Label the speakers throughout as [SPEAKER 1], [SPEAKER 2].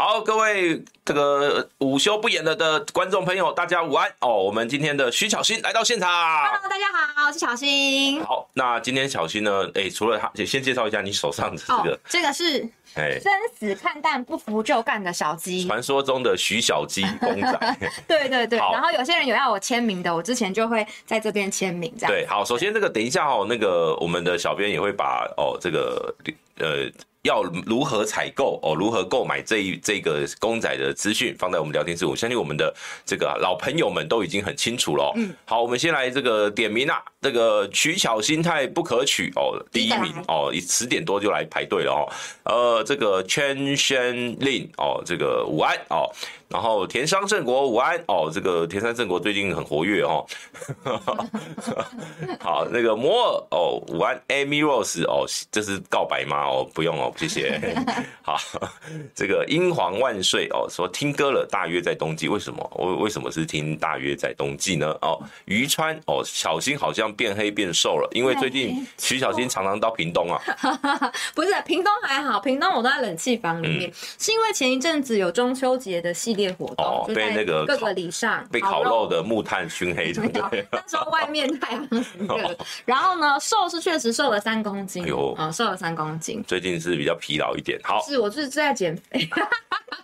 [SPEAKER 1] 好，各位这个午休不演了的观众朋友，大家午安哦。我们今天的徐巧芯来到现场。
[SPEAKER 2] Hello，大家好，我是巧芯。
[SPEAKER 1] 好，那今天巧芯呢？哎，除了他，先介绍一下你手上的这个，
[SPEAKER 2] 哦、这个是哎，生死看淡，不服就干的小鸡，
[SPEAKER 1] 传说中的徐小鸡公仔。
[SPEAKER 2] 对对对。然后有些人有要我签名的，我之前就会在这边签名，这样。
[SPEAKER 1] 对，好，首先这个等一下哦，那个我们的小编也会把哦这个呃。要如何采购哦？如何购买这一这个公仔的资讯放在我们聊天室，我相信我们的这个老朋友们都已经很清楚了。嗯，好，我们先来这个点名啊，这个取巧心态不可取哦，第一名哦，十点多就来排队了哦。呃，这个圈宣令哦，这个午安哦。然后田商正国午安哦，这个田商正国最近很活跃哦。好，那个摩尔哦午安，Amy Rose 哦，这是告白吗？哦，不用哦，谢谢。好，这个英皇万岁哦，说听歌了，大约在冬季，为什么？为为什么是听大约在冬季呢？哦，于川哦，小新好像变黑变瘦了，因为最近徐小新常常到屏东啊。
[SPEAKER 2] 不是，屏东还好，屏东我都在冷气房里面，嗯、是因为前一阵子有中秋节的戏。活动
[SPEAKER 1] 哦，被那个
[SPEAKER 2] 各个礼上
[SPEAKER 1] 被烤肉的木炭熏黑 的，
[SPEAKER 2] 对。那时候外面太阳很热，然后呢，瘦是确实瘦了三公斤，有啊，瘦了三公斤。
[SPEAKER 1] 最近是比较疲劳一点，好，
[SPEAKER 2] 是我是在减肥。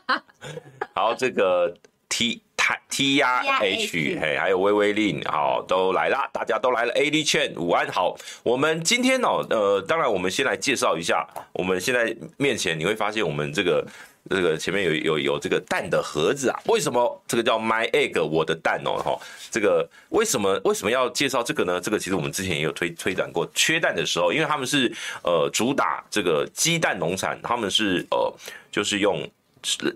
[SPEAKER 1] 好，这个 T T 呀 H 嘿，还有微微令，好，都来啦，大家都来了。A D 券午安，好，我们今天哦，呃，当然我们先来介绍一下，我们现在面前你会发现我们这个。这个前面有有有这个蛋的盒子啊？为什么这个叫 My Egg 我的蛋哦？哈，这个为什么为什么要介绍这个呢？这个其实我们之前也有推推展过，缺蛋的时候，因为他们是呃主打这个鸡蛋农产，他们是呃就是用。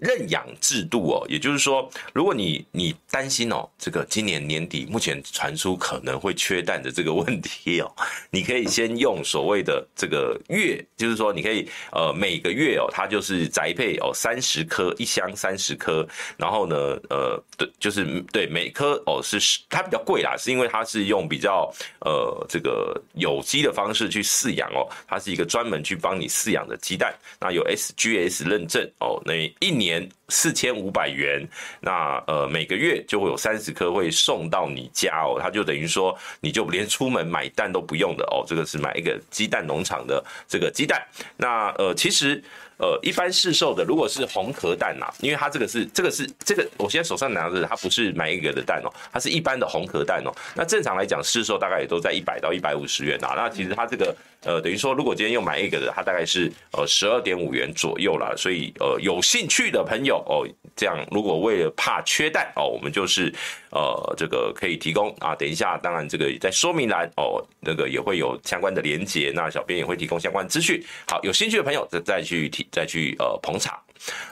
[SPEAKER 1] 认养制度哦，也就是说，如果你你担心哦，这个今年年底目前传出可能会缺蛋的这个问题哦，你可以先用所谓的这个月，就是说你可以呃每个月哦，它就是宅配哦三十颗一箱三十颗，然后呢呃对，就是对每颗哦是它比较贵啦，是因为它是用比较呃这个有机的方式去饲养哦，它是一个专门去帮你饲养的鸡蛋，那有 SGS 认证哦那。一年四千五百元，那呃每个月就会有三十颗会送到你家哦，它就等于说你就连出门买蛋都不用的哦，这个是买一个鸡蛋农场的这个鸡蛋，那呃其实。呃，一般市售的如果是红壳蛋呐、啊，因为它这个是这个是这个，我现在手上拿着它不是买一个的蛋哦，它是一般的红壳蛋哦。那正常来讲，市售大概也都在一百到一百五十元啊。那其实它这个呃，等于说如果今天又买一个的，它大概是呃十二点五元左右啦。所以呃，有兴趣的朋友哦，这样如果为了怕缺蛋哦，我们就是呃这个可以提供啊。等一下，当然这个在说明栏哦，那个也会有相关的连接，那小编也会提供相关资讯。好，有兴趣的朋友再再去提。再去呃捧场，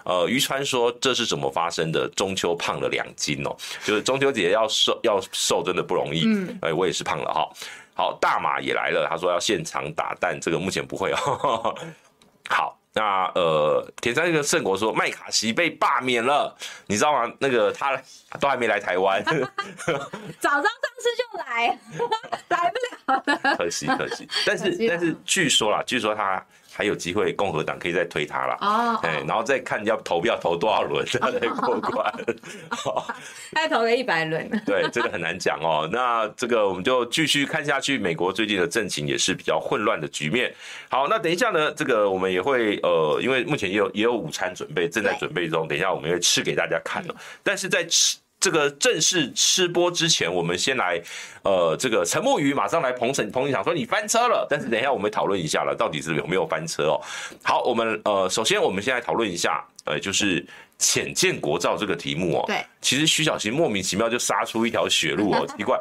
[SPEAKER 1] 呃，于川说，这是怎么发生的？中秋胖了两斤哦，就是中秋节要瘦要瘦真的不容易，嗯，哎，我也是胖了哈。好，大马也来了，他说要现场打蛋，这个目前不会哦。好，那呃，田山那个圣国说麦卡锡被罢免了，你知道吗？那个他都还没来台湾，
[SPEAKER 2] 早上上次就来，来不了了，
[SPEAKER 1] 可惜可惜。但是但是据说啦，据说他。还有机会，共和党可以再推他了。哦，哎，然后再看要投票投多少轮再来过关。
[SPEAKER 2] 哦，再 投了一百轮。
[SPEAKER 1] 对，这个很难讲哦。那这个我们就继续看下去。美国最近的政情也是比较混乱的局面。好，那等一下呢，这个我们也会呃，因为目前也有也有午餐准备，正在准备中。等一下我们会吃给大家看哦。但是在吃。这个正式吃播之前，我们先来，呃，这个陈木鱼马上来捧场，捧场说你翻车了。但是等一下我们讨论一下了，到底是有没有翻车哦？好，我们呃，首先我们先来讨论一下，呃，就是浅见国造这个题目哦。对，其实徐巧芯莫名其妙就杀出一条血路哦，奇怪，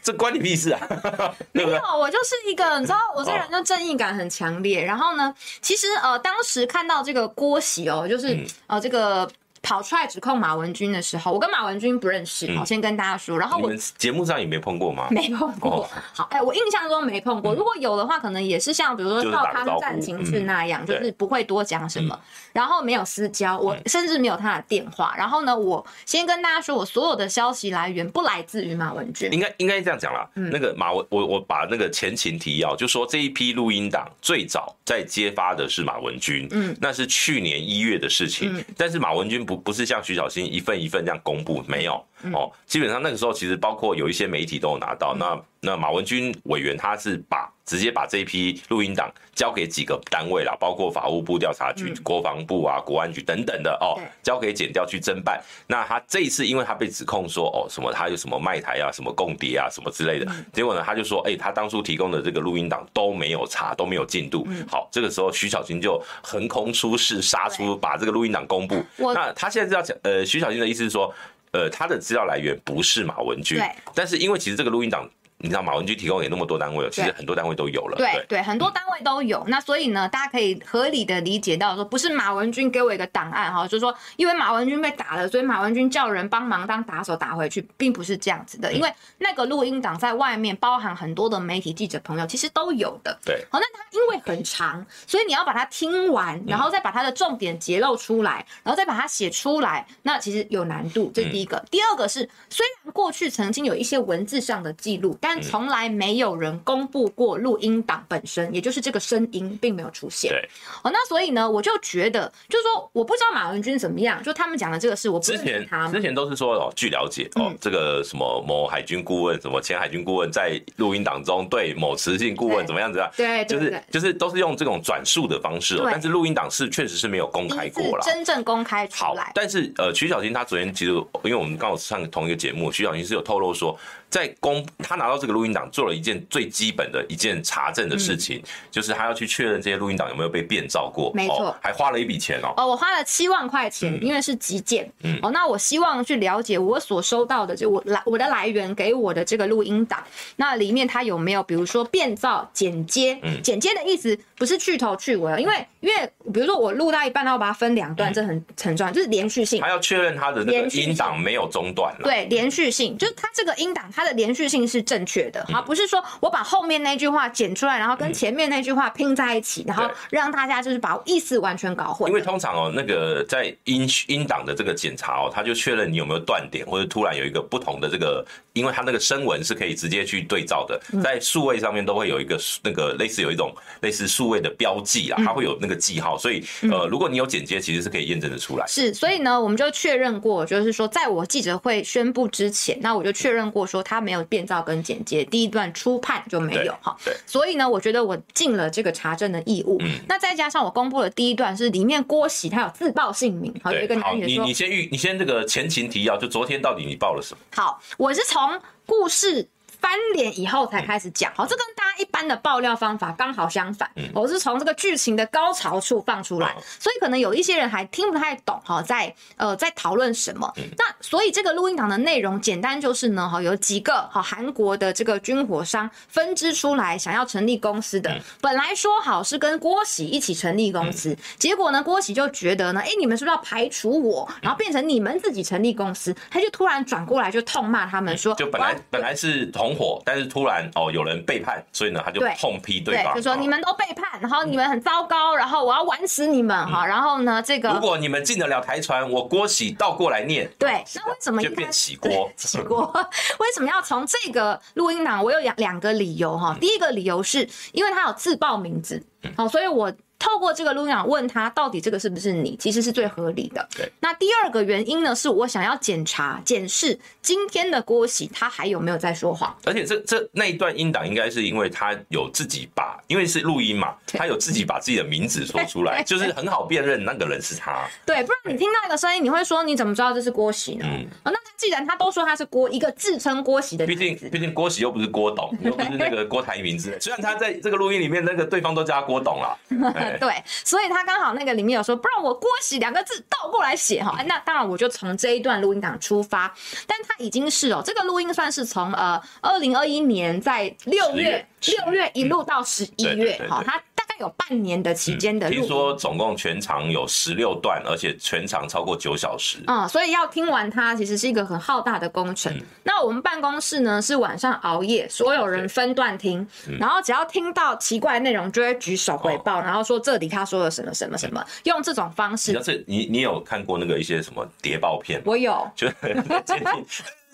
[SPEAKER 1] 这关你屁事啊？
[SPEAKER 2] 没有，我就是一个，你知道，我这人就正义感很强烈。然后呢，其实呃，当时看到这个郭喜哦，就是呃这个。跑出来指控马文君的时候，我跟马文君不认识，我、嗯、先跟大家说。然后我们
[SPEAKER 1] 节目上也没碰过吗？
[SPEAKER 2] 没碰过。哦、好，哎、欸，我印象中没碰过、嗯。如果有的话，可能也是像比如说到他的战情志那样、嗯，就是不会多讲什么、嗯。然后没有私交，我甚至没有他的电话。然后呢，我先跟大家说，我所有的消息来源不来自于马文君。
[SPEAKER 1] 应该应该这样讲啦。嗯、那个马文，我我把那个前情提要，就说这一批录音档最早在揭发的是马文君。嗯，那是去年一月的事情。嗯、但是马文君不。不是像徐小新一份一份这样公布，没有哦。基本上那个时候，其实包括有一些媒体都有拿到。那那马文君委员他是把直接把这一批录音档交给几个单位啦，包括法务部调查局、国防部啊、国安局等等的哦，交给检调去侦办。那他这一次，因为他被指控说哦什么他有什么卖台啊、什么共谍啊、什么之类的，结果呢他就说，哎，他当初提供的这个录音档都没有查，都没有进度。好，这个时候徐小军就横空出世，杀出把这个录音档公布。那他现在是要讲，呃，徐小军的意思是说，呃，他的资料来源不是马文君，但是因为其实这个录音档。你知道马文君提供给那么多单位了，其实很多单位都有了。
[SPEAKER 2] 对对，对，很多单位都有。那所以呢，大家可以合理的理解到说，不是马文君给我一个档案哈，就是说，因为马文君被打了，所以马文君叫人帮忙当打手打回去，并不是这样子的。因为那个录音档在外面包含很多的媒体记者朋友，其实都有的。
[SPEAKER 1] 对。
[SPEAKER 2] 好，那它因为很长，所以你要把它听完，然后再把它的重点揭露出来，然后再把它写出来，那其实有难度。这是第一个。第二个是，虽然过去曾经有一些文字上的记录，但从来没。有人公布过录音档本身，也就是这个声音并没有出现。
[SPEAKER 1] 对，
[SPEAKER 2] 哦，那所以呢，我就觉得，就是说，我不知道马文君怎么样，就他们讲的这个事，我不
[SPEAKER 1] 之前之前都是说哦，据了解哦、嗯，这个什么某海军顾问，什么前海军顾问在录音档中对某磁性顾问怎么样子啊？
[SPEAKER 2] 对，对
[SPEAKER 1] 就是就是都是用这种转述的方式哦，但是录音档是确实是没有公开过了，
[SPEAKER 2] 真正公开出
[SPEAKER 1] 来。但是呃，徐小新他昨天其实，因为我们刚好上同一个节目，徐小新是有透露说。在公他拿到这个录音档，做了一件最基本的一件查证的事情，嗯、就是他要去确认这些录音档有没有被变造过。
[SPEAKER 2] 没错、
[SPEAKER 1] 哦，还花了一笔钱哦。
[SPEAKER 2] 哦，我花了七万块钱、嗯，因为是急件。嗯。哦，那我希望去了解我所收到的，就我来我的来源给我的这个录音档，那里面它有没有，比如说变造、剪接？嗯。剪接的意思不是去头去尾，因为因为比如说我录到一半，然后把它分两段，这很很重要，就是连续性。
[SPEAKER 1] 他要确认他的那个音档没有中断了。
[SPEAKER 2] 对，连续性就是它这个音档它。的连续性是正确的，好，不是说我把后面那句话剪出来，然后跟前面那句话拼在一起，然后让大家就是把意思完全搞混。
[SPEAKER 1] 因为通常哦，那个在音音档的这个检查哦，他就确认你有没有断点，或者突然有一个不同的这个，因为它那个声纹是可以直接去对照的，在数位上面都会有一个那个类似有一种类似数位的标记啦，它会有那个记号，所以呃，如果你有剪接，其实是可以验证的出来。
[SPEAKER 2] 是，所以呢，我们就确认过，就是说在我记者会宣布之前，那我就确认过说他。没有变造跟剪接，第一段初判就没有哈，对所以呢，我觉得我尽了这个查证的义务。嗯，那再加上我公布的第一段是里面郭喜他有自报姓名，好，有一个男人说，
[SPEAKER 1] 你你先预，你先这个前情提要，就昨天到底你报了什么？
[SPEAKER 2] 好，我是从故事。翻脸以后才开始讲，好，这跟大家一般的爆料方法刚好相反。我是从这个剧情的高潮处放出来，所以可能有一些人还听不太懂哈，在呃在讨论什么。那所以这个录音档的内容简单就是呢，哈，有几个哈韩国的这个军火商分支出来想要成立公司的，本来说好是跟郭喜一起成立公司，结果呢郭喜就觉得呢，哎，你们是不是要排除我，然后变成你们自己成立公司？他就突然转过来就痛骂他们说，
[SPEAKER 1] 就本来本来是同。火，但是突然哦，有人背叛，所以呢，他就痛批对方，
[SPEAKER 2] 对，就说你们都背叛，然后你们很糟糕，然后我要玩死你们哈、嗯，然后呢，这个
[SPEAKER 1] 如果你们进得了台船，我郭喜倒过来念，
[SPEAKER 2] 对，那为什么
[SPEAKER 1] 就变起锅？
[SPEAKER 2] 起 锅？为什么要从这个录音档？我有两两个理由哈，第一个理由是因为他有自报名字，好，所以我。透过这个录音档问他，到底这个是不是你，其实是最合理的。对。那第二个原因呢，是我想要检查、检视今天的郭喜他还有没有在说谎。
[SPEAKER 1] 而且这这那一段音档，应该是因为他有自己把，因为是录音嘛，他有自己把自己的名字说出来，就是很好辨认那个人是他。
[SPEAKER 2] 对，不然你听到一个声音，你会说你怎么知道这是郭喜呢？嗯。那他既然他都说他是郭一个自称郭喜的，
[SPEAKER 1] 毕竟毕竟郭喜又不是郭董，又不是那个郭台铭之类。虽然他在这个录音里面，那个对方都叫他郭董了。
[SPEAKER 2] 对，所以。他刚好那个里面有说，不然我郭喜两个字倒过来写哈，那当然我就从这一段录音档出发，但他已经是哦，这个录音算是从呃二零二一年在六月六月一路到十一月哈，他大概有半年的期间的。
[SPEAKER 1] 听说总共全长有十六段，而且全长超过九小时。
[SPEAKER 2] 嗯，所以要听完它，其实是一个很浩大的工程。嗯、那我们办公室呢是晚上熬夜，所有人分段听，嗯、然后只要听到奇怪内容，就会举手回报，哦、然后说这里他说了什么什么什么，嗯、用这种方式。
[SPEAKER 1] 你你你有看过那个一些什么谍报片吗？
[SPEAKER 2] 我有，
[SPEAKER 1] 就。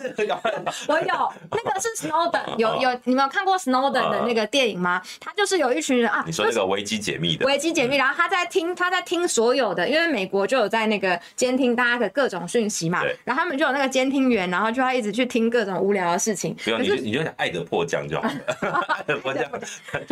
[SPEAKER 2] 我有那个是 Snowden，有有你们有看过 Snowden 的那个电影吗？他就是有一群人啊，
[SPEAKER 1] 你说那个危机解密的
[SPEAKER 2] 危机解密，然后他在听他在听所有的，因为美国就有在那个监听大家的各种讯息嘛，然后他们就有那个监听员，然后就要一直去听各种无聊的事情。
[SPEAKER 1] 不用，你就你就讲爱的迫降就好了，爱的迫降。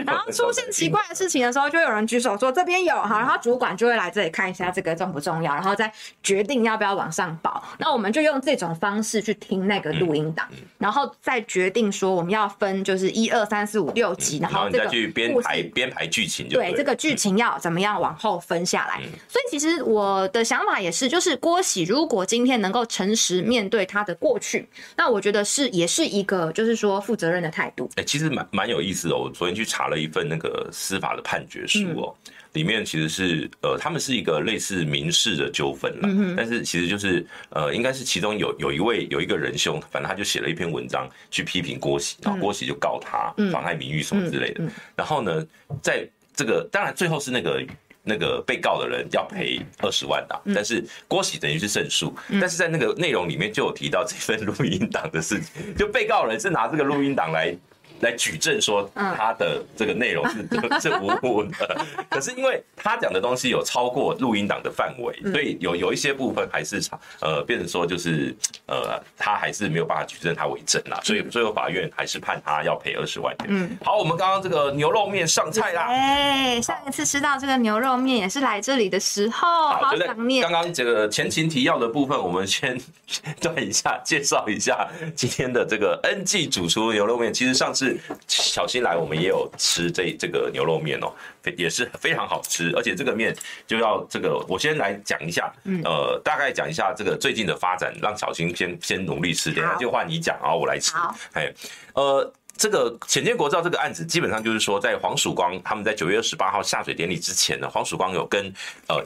[SPEAKER 2] 然后 出现奇怪的事情的时候，就有人举手说这边有哈，然后主管就会来这里看一下这个重不重要，然后再决定要不要往上报。那我们就用这种方式去听那个录音档。然后再决定说我们要分就是一二三四五六集，然后这个
[SPEAKER 1] 编排编排剧情，对
[SPEAKER 2] 这个剧情要怎么样往后分下来。所以其实我的想法也是，就是郭喜如果今天能够诚实面对他的过去，那我觉得是也是一个就是说负责任的态度。
[SPEAKER 1] 哎，其实蛮蛮有意思的。我昨天去查了一份那个司法的判决书哦。里面其实是呃，他们是一个类似民事的纠纷了，嗯、但是其实就是呃，应该是其中有有一位有一个仁兄，反正他就写了一篇文章去批评郭喜，然后郭喜就告他妨碍名誉什么之类的。然后呢，在这个当然最后是那个那个被告的人要赔二十万的，嗯、但是郭喜等于是胜诉。嗯、但是在那个内容里面就有提到这份录音档的事情，就被告人是拿这个录音档来。来举证说他的这个内容是 是无误的，可是因为他讲的东西有超过录音档的范围，所以有有一些部分还是呃变成说就是呃他还是没有办法举证他为证啦，所以最后法院还是判他要赔二十万。嗯，好，我们刚刚这个牛肉面上菜啦。
[SPEAKER 2] 哎，上一次吃到这个牛肉面也是来这里的时候，好想念。
[SPEAKER 1] 刚刚这个前情提要的部分，我们先 断一下，介绍一下今天的这个 NG 主厨牛肉面。其实上次。小新来，我们也有吃这这个牛肉面哦，也是非常好吃，而且这个面就要这个，我先来讲一下，呃，大概讲一下这个最近的发展，让小新先先努力吃点，那就换你讲，然后我来吃。哎，呃，这个浅见国造这个案子，基本上就是说，在黄曙光他们在九月二十八号下水典礼之前呢，黄曙光有跟呃。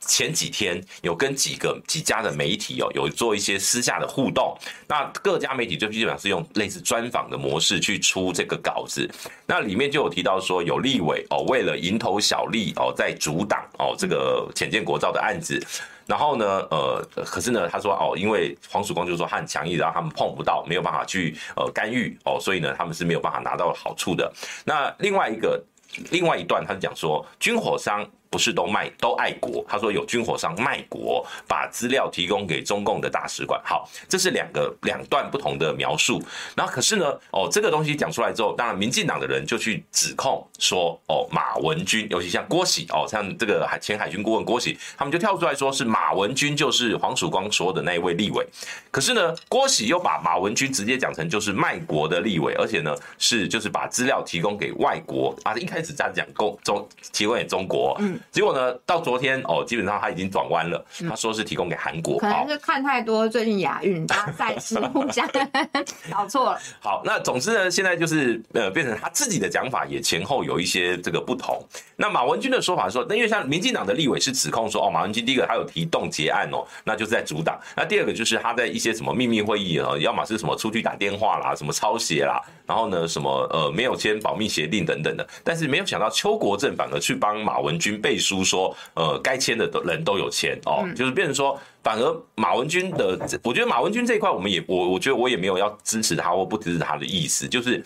[SPEAKER 1] 前几天有跟几个几家的媒体哦，有做一些私下的互动。那各家媒体就基本上是用类似专访的模式去出这个稿子。那里面就有提到说，有立委哦，为了蝇头小利哦，在阻挡哦这个浅见国造的案子。然后呢，呃，可是呢，他说哦，因为黄曙光就说他很强硬，然后他们碰不到，没有办法去呃干预哦，所以呢，他们是没有办法拿到好处的。那另外一个另外一段，他是讲说军火商。不是都卖都爱国？他说有军火商卖国，把资料提供给中共的大使馆。好，这是两个两段不同的描述。然后可是呢，哦，这个东西讲出来之后，当然民进党的人就去指控说，哦，马文君，尤其像郭喜，哦，像这个海前海军顾问郭喜，他们就跳出来说是马文君就是黄曙光说的那一位立委。可是呢，郭喜又把马文君直接讲成就是卖国的立委，而且呢是就是把资料提供给外国啊。一开始在讲共中提供给中国，嗯。结果呢，到昨天哦，基本上他已经转弯了。他说是提供给韩国，
[SPEAKER 2] 可能是看太多最近亚运大家赛事互相搞错了。
[SPEAKER 1] 好，那总之呢，现在就是呃，变成他自己的讲法也前后有一些这个不同。那马文君的说法说，那因为像民进党的立委是指控说，哦，马文君第一个他有提动结案哦，那就是在阻挡。那第二个就是他在一些什么秘密会议啊，要么是什么出去打电话啦，什么抄袭啦，然后呢什么呃没有签保密协定等等的。但是没有想到邱国正反而去帮马文君背书说，呃，该签的人都有签哦，就是变成说，反而马文君的，我觉得马文君这一块，我们也我我觉得我也没有要支持他或不支持他的意思，就是。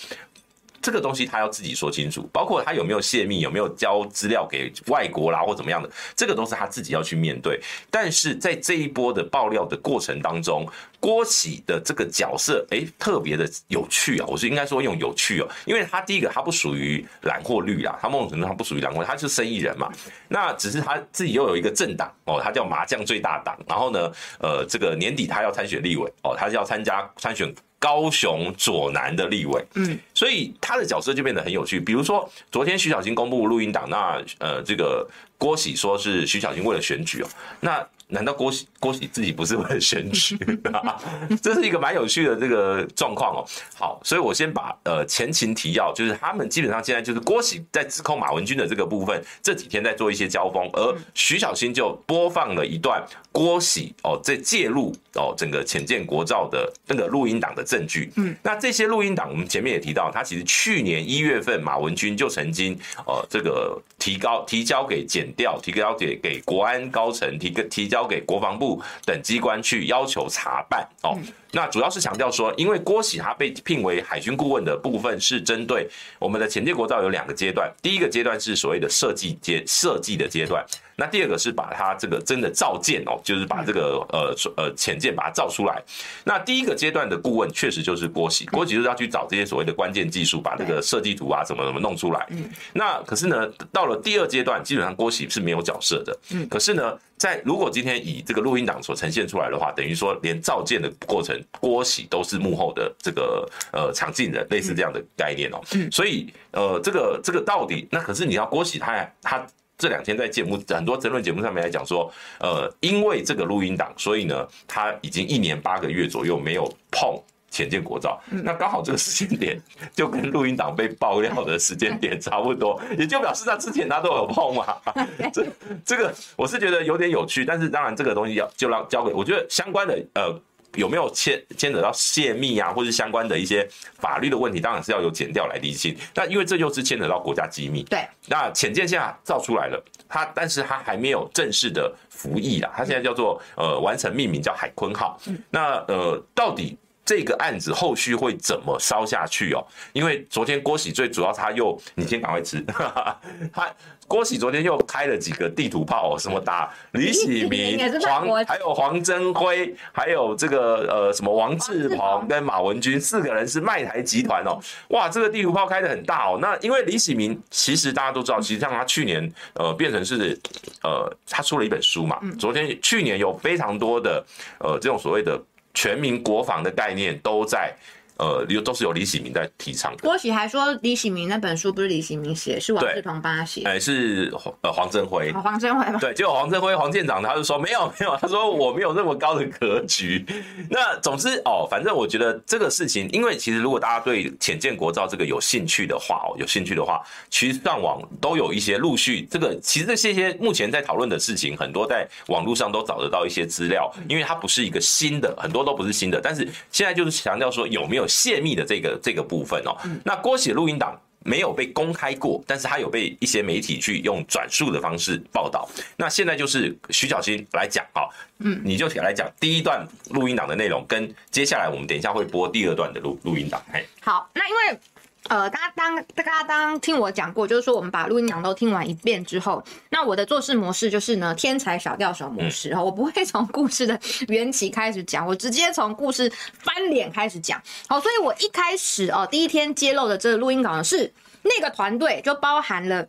[SPEAKER 1] 这个东西他要自己说清楚，包括他有没有泄密，有没有交资料给外国啦，或怎么样的，这个都是他自己要去面对。但是在这一波的爆料的过程当中，郭喜的这个角色，哎，特别的有趣啊！我是应该说用有趣哦，因为他第一个他不属于蓝或绿啊，他某种程度他不属于蓝或，他是生意人嘛。那只是他自己又有一个政党哦，他叫麻将最大党。然后呢，呃，这个年底他要参选立委哦，他是要参加参选高雄左南的立委。嗯。所以他的角色就变得很有趣。比如说，昨天徐小新公布录音档，那呃，这个郭喜说是徐小新为了选举哦，那。难道郭喜郭喜自己不是为了选举？这是一个蛮有趣的这个状况哦。好，所以我先把呃前情提要，就是他们基本上现在就是郭喜在指控马文君的这个部分，这几天在做一些交锋，而徐小新就播放了一段郭喜哦在介入哦整个浅见国造的那个录音档的证据。嗯，那这些录音档我们前面也提到，他其实去年一月份马文君就曾经呃这个提高提交给检调，提交给给国安高层提个提。交给国防部等机关去要求查办哦，那主要是强调说，因为郭喜他被聘为海军顾问的部分是针对我们的潜舰国造有两个阶段，第一个阶段是所谓的设计阶设计的阶段。那第二个是把它这个真的造舰哦，就是把这个呃呃潜舰把它造出来。那第一个阶段的顾问确实就是郭喜，郭喜就是要去找这些所谓的关键技术，把这个设计图啊怎么怎么弄出来。那可是呢，到了第二阶段，基本上郭喜是没有角色的。可是呢，在如果今天以这个录音档所呈现出来的话，等于说连造舰的过程，郭喜都是幕后的这个呃场镜人，类似这样的概念哦。所以呃这个这个到底那可是你要郭喜他他。这两天在节目很多争论节目上面来讲说，呃，因为这个录音档，所以呢，他已经一年八个月左右没有碰浅见国造，那刚好这个时间点就跟录音档被爆料的时间点差不多，也就表示他之前他都有碰嘛。这这个我是觉得有点有趣，但是当然这个东西要就让交给我觉得相关的呃。有没有牵牵扯到泄密啊，或是相关的一些法律的问题，当然是要由检调来厘清。那因为这就是牵扯到国家机密。对。那潜舰现在造出来了，它但是它还没有正式的服役啦，它现在叫做呃完成命名叫海鲲号。那呃到底？这个案子后续会怎么烧下去哦？因为昨天郭喜最主要他又，你先赶快吃，他郭喜昨天又开了几个地图炮哦，什么打李喜明、黄还有黄镇辉，还有这个呃什么王志鹏跟马文君四个人是卖台集团哦，哇，这个地图炮开的很大哦。那因为李喜明其实大家都知道，其实像他去年呃变成是呃他出了一本书嘛，昨天去年有非常多的呃这种所谓的。全民国防的概念都在。呃，有都是由李喜明在提倡的。
[SPEAKER 2] 郭喜还说，李喜明那本书不是李喜明写，是王志鹏帮他写。
[SPEAKER 1] 哎，是黄呃黄镇辉。
[SPEAKER 2] 黄镇辉吗？
[SPEAKER 1] 对，结果黄镇辉黄舰长他就说没有没有，他说我没有那么高的格局。那总之哦，反正我觉得这个事情，因为其实如果大家对浅见国造这个有兴趣的话哦，有兴趣的话，其实上网都有一些陆续这个，其实这些些目前在讨论的事情，很多在网络上都找得到一些资料，因为它不是一个新的，很多都不是新的，但是现在就是强调说有没有。泄密的这个这个部分哦，那郭喜录音档没有被公开过，但是他有被一些媒体去用转述的方式报道。那现在就是徐小新来讲啊，嗯，你就来讲第一段录音档的内容，跟接下来我们等一下会播第二段的录录音档。嘿，
[SPEAKER 2] 好，那因为。呃，大家当大家当听我讲过，就是说我们把录音档都听完一遍之后，那我的做事模式就是呢，天才小调手模式哈，我不会从故事的缘起开始讲，我直接从故事翻脸开始讲。好，所以我一开始哦，第一天揭露的这个录音稿呢，是那个团队就包含了。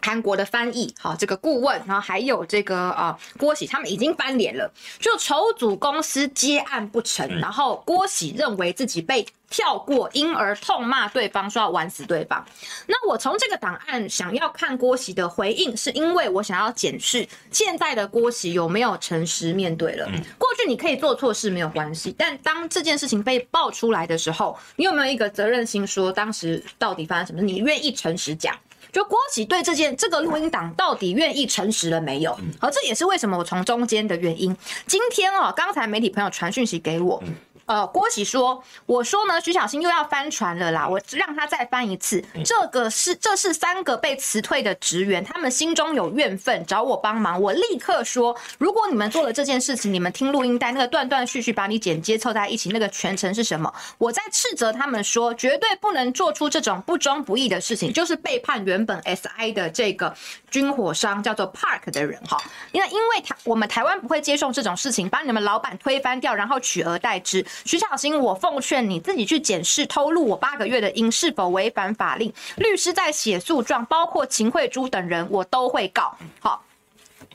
[SPEAKER 2] 韩国的翻译，好，这个顾问，然后还有这个啊郭喜，他们已经翻脸了，就筹组公司接案不成，然后郭喜认为自己被跳过，因而痛骂对方，说要玩死对方。那我从这个档案想要看郭喜的回应，是因为我想要检视现在的郭喜有没有诚实面对了。过去你可以做错事没有关系，但当这件事情被爆出来的时候，你有没有一个责任心，说当时到底发生什么？你愿意诚实讲？就郭喜对这件这个录音档到底愿意诚实了没有？而这也是为什么我从中间的原因。今天哦，刚才媒体朋友传讯息给我。呃，郭喜说：“我说呢，徐小新又要翻船了啦，我让他再翻一次。这个是这是三个被辞退的职员，他们心中有怨愤，找我帮忙。我立刻说，如果你们做了这件事情，你们听录音带，那个断断续续把你剪接凑在一起，那个全程是什么？我在斥责他们说，绝对不能做出这种不忠不义的事情，就是背叛原本 SI 的这个军火商叫做 Park 的人哈。因为因为台我们台湾不会接受这种事情，把你们老板推翻掉，然后取而代之。”徐小新，我奉劝你自己去检视偷录我八个月的音是否违反法令。律师在写诉状，包括秦慧珠等人，我都会告。好，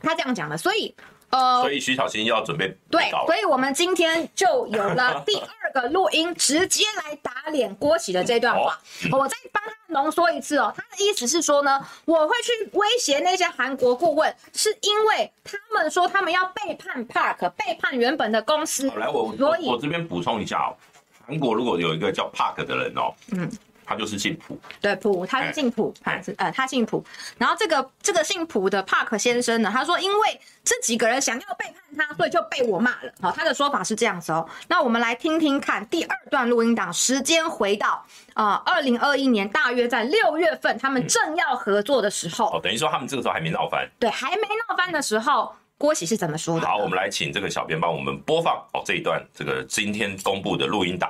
[SPEAKER 2] 他这样讲的，所以呃，
[SPEAKER 1] 所以徐小新要准备
[SPEAKER 2] 对，所以我们今天就有了 第二个录音，直接来打脸郭喜的这段话。哦、我再帮他浓缩一次哦，他的意思是说呢，我会去威胁那些韩国顾问，是因为他们说他们要背叛 Park，背叛原本的公司。
[SPEAKER 1] 好，来我所以我这边补充一下哦，韩国如果有一个叫 Park 的人哦，嗯。他就是姓朴，
[SPEAKER 2] 对朴，他是姓朴，他是呃，他姓朴。然后这个这个姓朴的 Park 先生呢，他说因为这几个人想要背叛他，所以就被我骂了。好，他的说法是这样子哦。那我们来听听看第二段录音档，时间回到啊二零二一年，大约在六月份，他们正要合作的时候。
[SPEAKER 1] 哦，等于说他们这个时候还没闹翻。
[SPEAKER 2] 对，还没闹翻的时候，郭喜是怎么说的？
[SPEAKER 1] 好，我们来请这个小编帮我们播放哦这一段这个今天公布的录音档。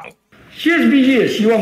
[SPEAKER 3] CSBC 也希望。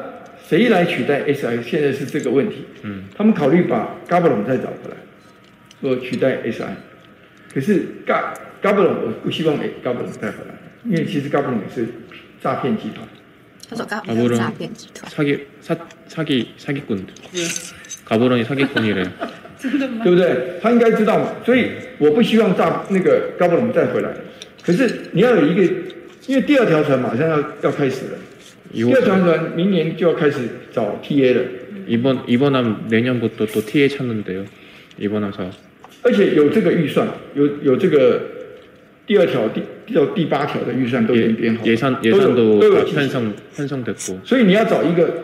[SPEAKER 3] 谁来取代 SI？现在是这个问题。嗯，他们考虑把 Gabelon 再找回来，说取代 SI。可是 Gab Gabelon 我不希望给 Gabelon 带回来，因为其实 Gabelon 也是诈骗集团。
[SPEAKER 2] 他说 Gabelon 是诈骗集团。
[SPEAKER 4] 诈欺诈诈欺诈欺棍。Gabelon이诈欺棍이래。
[SPEAKER 2] 真的吗？
[SPEAKER 3] 对不对？他应该知道嘛。所以我不希望诈那个 Gabelon 再回来。可是你要有一个，因为第二条船马上要要开始了。 第二条船明年就要开始找 TA 了。
[SPEAKER 4] 이번 이번함 내년부터 또 TA 찾는데요. 이번함 사.
[SPEAKER 3] 而且有这个预算，有有这个第二条、第到第八条的预算都已经编好。
[SPEAKER 4] 예산예산도 편성 편성됐고。
[SPEAKER 3] 所以你要找一个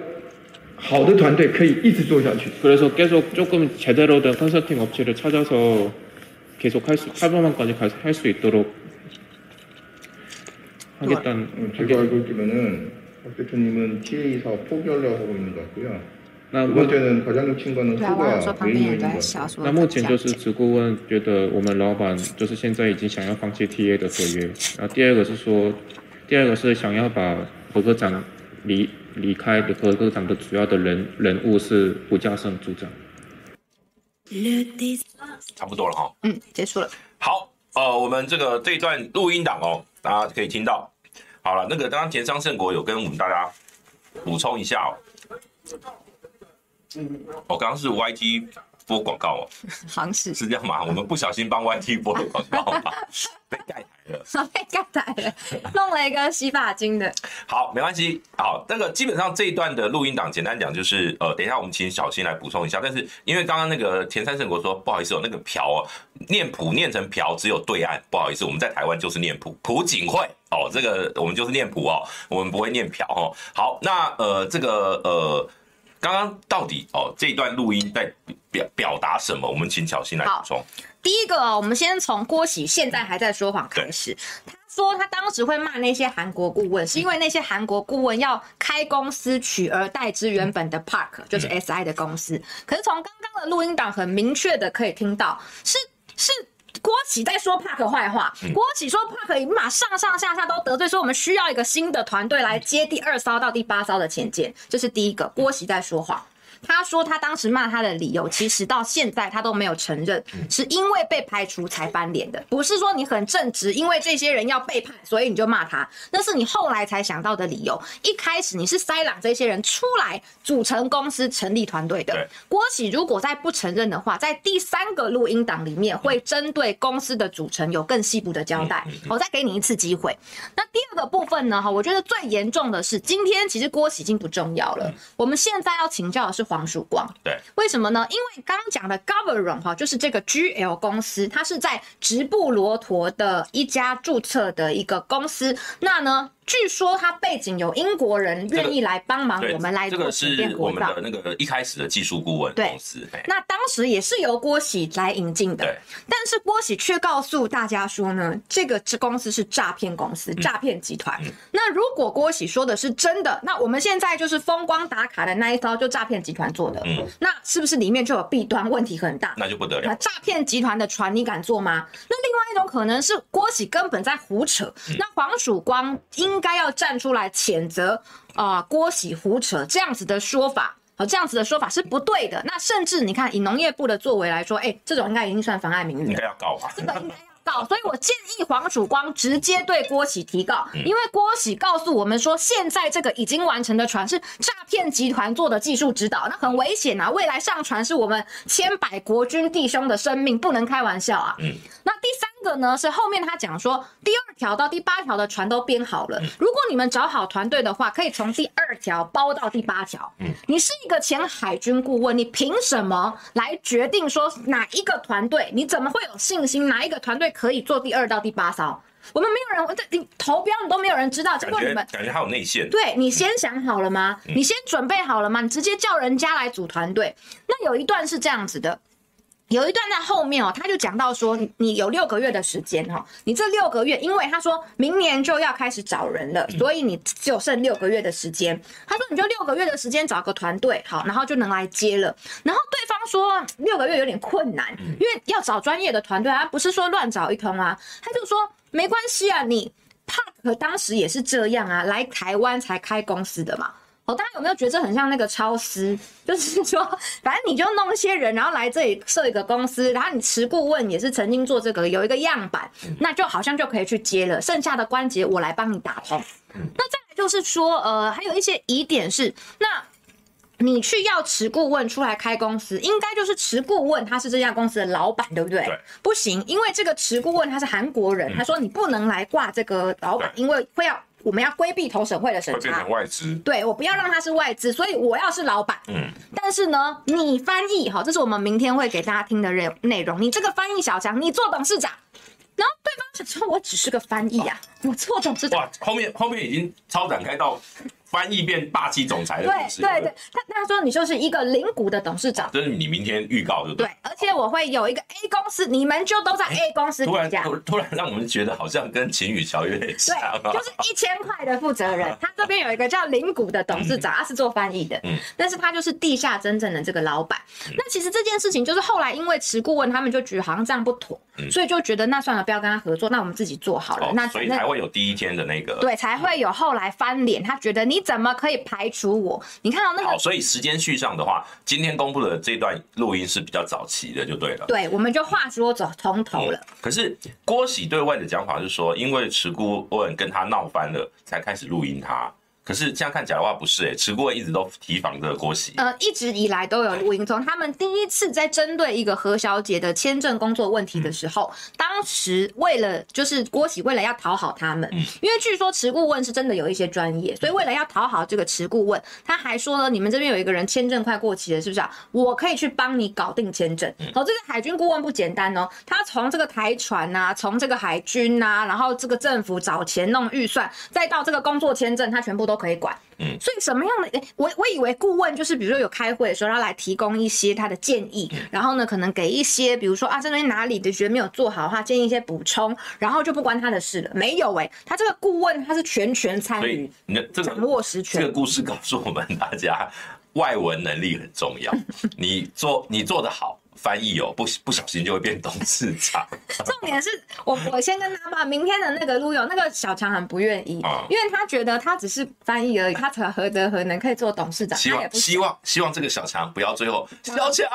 [SPEAKER 3] 好的团队，可以一直做下去。
[SPEAKER 5] 그래서계속조금제대로된컨설팅업체를찾아서계속할수팔번만까지할수있도록하겠다는제가알고있기로는 박 대표님은 TA 사업 포기하려고 하고 있는 것 같고요. 두 번째는 과장님 친구는 후가 메인 요인인 것 같아요.
[SPEAKER 4] 那目前就是子顾问觉得我们老板就是现在已经想要放弃 TA 的合约。然后第二个是说，第二个是想要把何科长离离开的何科长的主要的人人物是胡嘉盛组长。
[SPEAKER 1] 差不多了哈，
[SPEAKER 2] 嗯，结束了。
[SPEAKER 1] 好，呃，我们这个这一段录音档哦，大家可以听到。 好了，那个刚刚田商胜国有跟我们大家补充一下哦。我、哦、刚刚是 YT 播广告哦，
[SPEAKER 2] 好像是
[SPEAKER 1] 是这样吗？我们不小心帮 YT 播了广告吗？被盖台了，
[SPEAKER 2] 被盖台了，弄了一个洗发精的。
[SPEAKER 1] 好，没关系。好，那个基本上这一段的录音档，简单讲就是，呃，等一下我们请小新来补充一下。但是因为刚刚那个田三胜国说，不好意思哦，那个朴哦，念朴念成朴，只有对岸，不好意思，我们在台湾就是念朴朴槿惠。哦，这个我们就是念谱哦，我们不会念朴哦。好，那呃，这个呃，刚刚到底哦这一段录音在表表达什么？我们请小新来补充。
[SPEAKER 2] 第一个，我们先从郭喜现在还在说谎开始。他说他当时会骂那些韩国顾问，是因为那些韩国顾问要开公司取而代之原本的 Park，就是 SI 的公司。可是从刚刚的录音档很明确的可以听到，是是。郭启在说帕克坏话，郭启说帕克已上上下下都得罪，说我们需要一个新的团队来接第二艘到第八艘的前舰，这是第一个。郭启在说谎。他说他当时骂他的理由，其实到现在他都没有承认，是因为被排除才翻脸的，不是说你很正直，因为这些人要背叛，所以你就骂他，那是你后来才想到的理由。一开始你是塞朗这些人出来组成公司、成立团队的。郭喜如果再不承认的话，在第三个录音档里面会针对公司的组成有更细部的交代。我再给你一次机会。那第二个部分呢？哈，我觉得最严重的是今天其实郭喜已经不重要了，我们现在要请教的是。黄曙光，
[SPEAKER 1] 对，
[SPEAKER 2] 为什么呢？因为刚刚讲的 Govern 哈，就是这个 GL 公司，它是在直布罗陀的一家注册的一个公司，那呢？据说他背景有英国人愿意来帮忙，我们来做。
[SPEAKER 1] 这个是我们的那个一开始的技术顾问公司。
[SPEAKER 2] 那当时也是由郭喜来引进的。对。但是郭喜却告诉大家说呢，这个这公司是诈骗公司、诈骗集团。嗯。那如果郭喜说的是真的，那我们现在就是风光打卡的那一招就诈骗集团做的。嗯。那是不是里面就有弊端，问题很大？
[SPEAKER 1] 那就不得了。
[SPEAKER 2] 那诈骗集团的船你敢坐吗？那另外一种可能是郭喜根本在胡扯。那黄曙光应该要站出来。谴责啊，郭喜胡扯这样子的说法，好，这样子的说法是不对的。那甚至你看，以农业部的作为来说，哎、欸，这种应该已经算妨碍名誉，
[SPEAKER 1] 应该要告吧？
[SPEAKER 2] 这个应该要告。所以我建议黄曙光直接对郭喜提告，因为郭喜告诉我们说，现在这个已经完成的船是诈骗集团做的技术指导，那很危险啊！未来上船是我们千百国军弟兄的生命，不能开玩笑啊。嗯，那第三。这个呢是后面他讲说，第二条到第八条的船都编好了。如果你们找好团队的话，可以从第二条包到第八条。嗯，你是一个前海军顾问，你凭什么来决定说哪一个团队？你怎么会有信心哪一个团队可以做第二到第八艘？我们没有人，你投标你都没有人知道。结果你们
[SPEAKER 1] 感觉还有内线。
[SPEAKER 2] 对，你先想好了吗？你先准备好了吗？你直接叫人家来组团队。那有一段是这样子的。有一段在后面哦，他就讲到说，你有六个月的时间哈，你这六个月，因为他说明年就要开始找人了，所以你就剩六个月的时间。他说你就六个月的时间找个团队好，然后就能来接了。然后对方说六个月有点困难，因为要找专业的团队啊，不是说乱找一通啊。他就说没关系啊，你 Park 当时也是这样啊，来台湾才开公司的嘛。哦，大家有没有觉得这很像那个超市？就是说，反正你就弄一些人，然后来这里设一个公司，然后你持顾问也是曾经做这个，有一个样板，那就好像就可以去接了。剩下的关节我来帮你打通。那再来就是说，呃，还有一些疑点是，那你去要持顾问出来开公司，应该就是持顾问他是这家公司的老板，对不对？对。不行，因为这个持顾问他是韩国人，他说你不能来挂这个老板，因为会要。我们要规避投审会的审查，会变成
[SPEAKER 1] 外资。
[SPEAKER 2] 对，我不要让他是外资，所以我要是老板。嗯。但是呢，你翻译哈，这是我们明天会给大家听的内内容。你这个翻译小强，你做董事长，然后对方想说，我只是个翻译呀、啊，我做董事长。哇，
[SPEAKER 1] 后面后面已经超展开到。翻译变霸气总裁的董事。
[SPEAKER 2] 对对对，他他说你就是一个零股的董事长，
[SPEAKER 1] 这是你明天预告对
[SPEAKER 2] 不。对，而且我会有一个 A 公司，你们就都在 A 公司。
[SPEAKER 1] 突然突突然让我们觉得好像跟秦雨乔有点像。
[SPEAKER 2] 对，就是一千块的负责人，他这边有一个叫零股的董事长，他是做翻译的，嗯，但是他就是地下真正的这个老板。那其实这件事情就是后来因为持顾问他们就觉得好像这样不妥，所以就觉得那算了，不要跟他合作，那我们自己做好了。那
[SPEAKER 1] 所以才会有第一天的那个。
[SPEAKER 2] 对，才会有后来翻脸，他觉得你怎么可以排。除我，你看到那个？
[SPEAKER 1] 好，所以时间序上的话，今天公布的这段录音是比较早期的，就对了。
[SPEAKER 2] 对，我们就话说走从头了。
[SPEAKER 1] 可是郭喜对外的讲法是说，因为持顾问跟他闹翻了，才开始录音他。可是这样看起来的话，不是哎、欸，持顾问一直都提防着郭喜。
[SPEAKER 2] 呃，一直以来都有录音，从他们第一次在针对一个何小姐的签证工作问题的时候，嗯、当时为了就是郭喜为了要讨好他们，嗯、因为据说持顾问是真的有一些专业，所以为了要讨好这个持顾问，他还说呢，你们这边有一个人签证快过期了，是不是啊？我可以去帮你搞定签证。好、嗯，这个海军顾问不简单哦，他从这个台船呐，从这个海军呐，然后这个政府找钱弄预算，再到这个工作签证，他全部都可以管。嗯，所以什么样的？我我以为顾问就是，比如说有开会的时候，他来提供一些他的建议，然后呢，可能给一些，比如说啊，这东西哪里的觉得没有做好的话，建议一些补充，然后就不关他的事了。没有哎、欸，他这个顾问他是全权参与，你掌握实权。
[SPEAKER 1] 这个故事告诉我们大家，外文能力很重要，你做你做的好。翻译哦，不不小心就会变董事长。
[SPEAKER 2] 重点是我我先跟他把明天的那个录用，那个小强很不愿意，嗯、因为他觉得他只是翻译而已，他才何德何能可以做董事长？
[SPEAKER 1] 希望希望希望这个小强不要最后，小强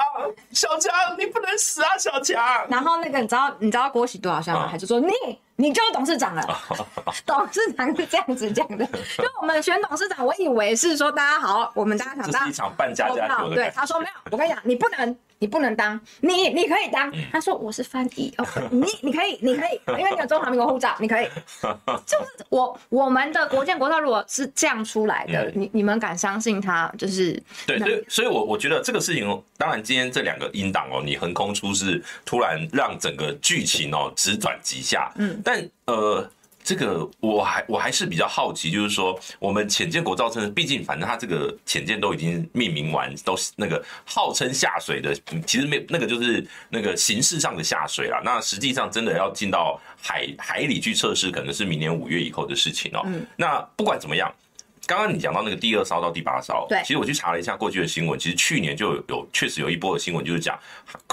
[SPEAKER 1] 小强你不能死啊，小强。
[SPEAKER 2] 然后那个你知道你知道郭喜多少像吗？他、嗯、就说你你就是董事长了，董事长是这样子讲的。就我们选董事长，我以为是说大家好，我们大家想
[SPEAKER 1] 当一场半家家酒的。
[SPEAKER 2] 对，他说没有，我跟你讲，你不能。你不能当，你你可以当。嗯、他说我是翻译哦，你你可以，你可以，因为你有中华民国护照，你可以。就是我我们的国建国造如果是这样出来的，嗯、你你们敢相信他？就是
[SPEAKER 1] 对，所以所以我我觉得这个事情，当然今天这两个音档哦，你横空出世，突然让整个剧情哦直转急下。嗯，但呃。这个我还我还是比较好奇，就是说我们浅见国造称，毕竟反正它这个浅见都已经命名完，都是那个号称下水的，其实没那个就是那个形式上的下水啦。那实际上真的要进到海海里去测试，可能是明年五月以后的事情哦。嗯，那不管怎么样。刚刚你讲到那个第二艘到第八艘，对，其实我去查了一下过去的新闻，其实去年就有有确实有一波的新闻，就是讲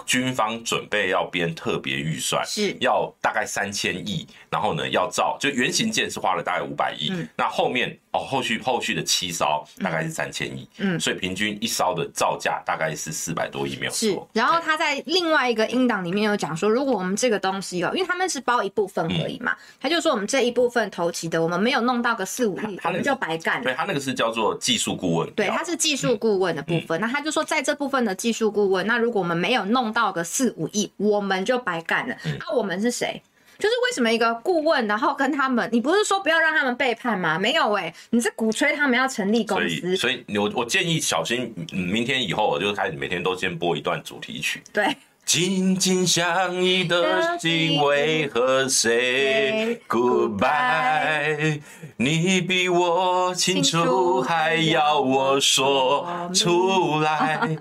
[SPEAKER 1] 军方准备要编特别预算，是。要大概三千亿，然后呢要造就原型舰是花了大概五百亿，那后面哦，后续后续的七艘大概是三千亿，嗯，所以平均一艘的造价大概是四百多亿，没有错。
[SPEAKER 2] 是，然后他在另外一个音档里面有讲说，如果我们这个东西哦，因为他们是包一部分而已嘛，嗯、他就说我们这一部分投期的，我们没有弄到个四五亿，我们就白干了。
[SPEAKER 1] 对，他那个是叫做技术顾问，
[SPEAKER 2] 对，他是技术顾问的部分。嗯、那他就说，在这部分的技术顾问，那如果我们没有弄到个四五亿，我们就白干了。那、嗯啊、我们是谁？就是为什么一个顾问，然后跟他们，你不是说不要让他们背叛吗？没有哎、欸，你是鼓吹他们要成立公司。
[SPEAKER 1] 所以，我我建议小新，明天以后我就开始每天都先播一段主题曲。
[SPEAKER 2] 对，
[SPEAKER 1] 紧紧相依的心为何 say goodbye？你比我清楚，还要我说出来？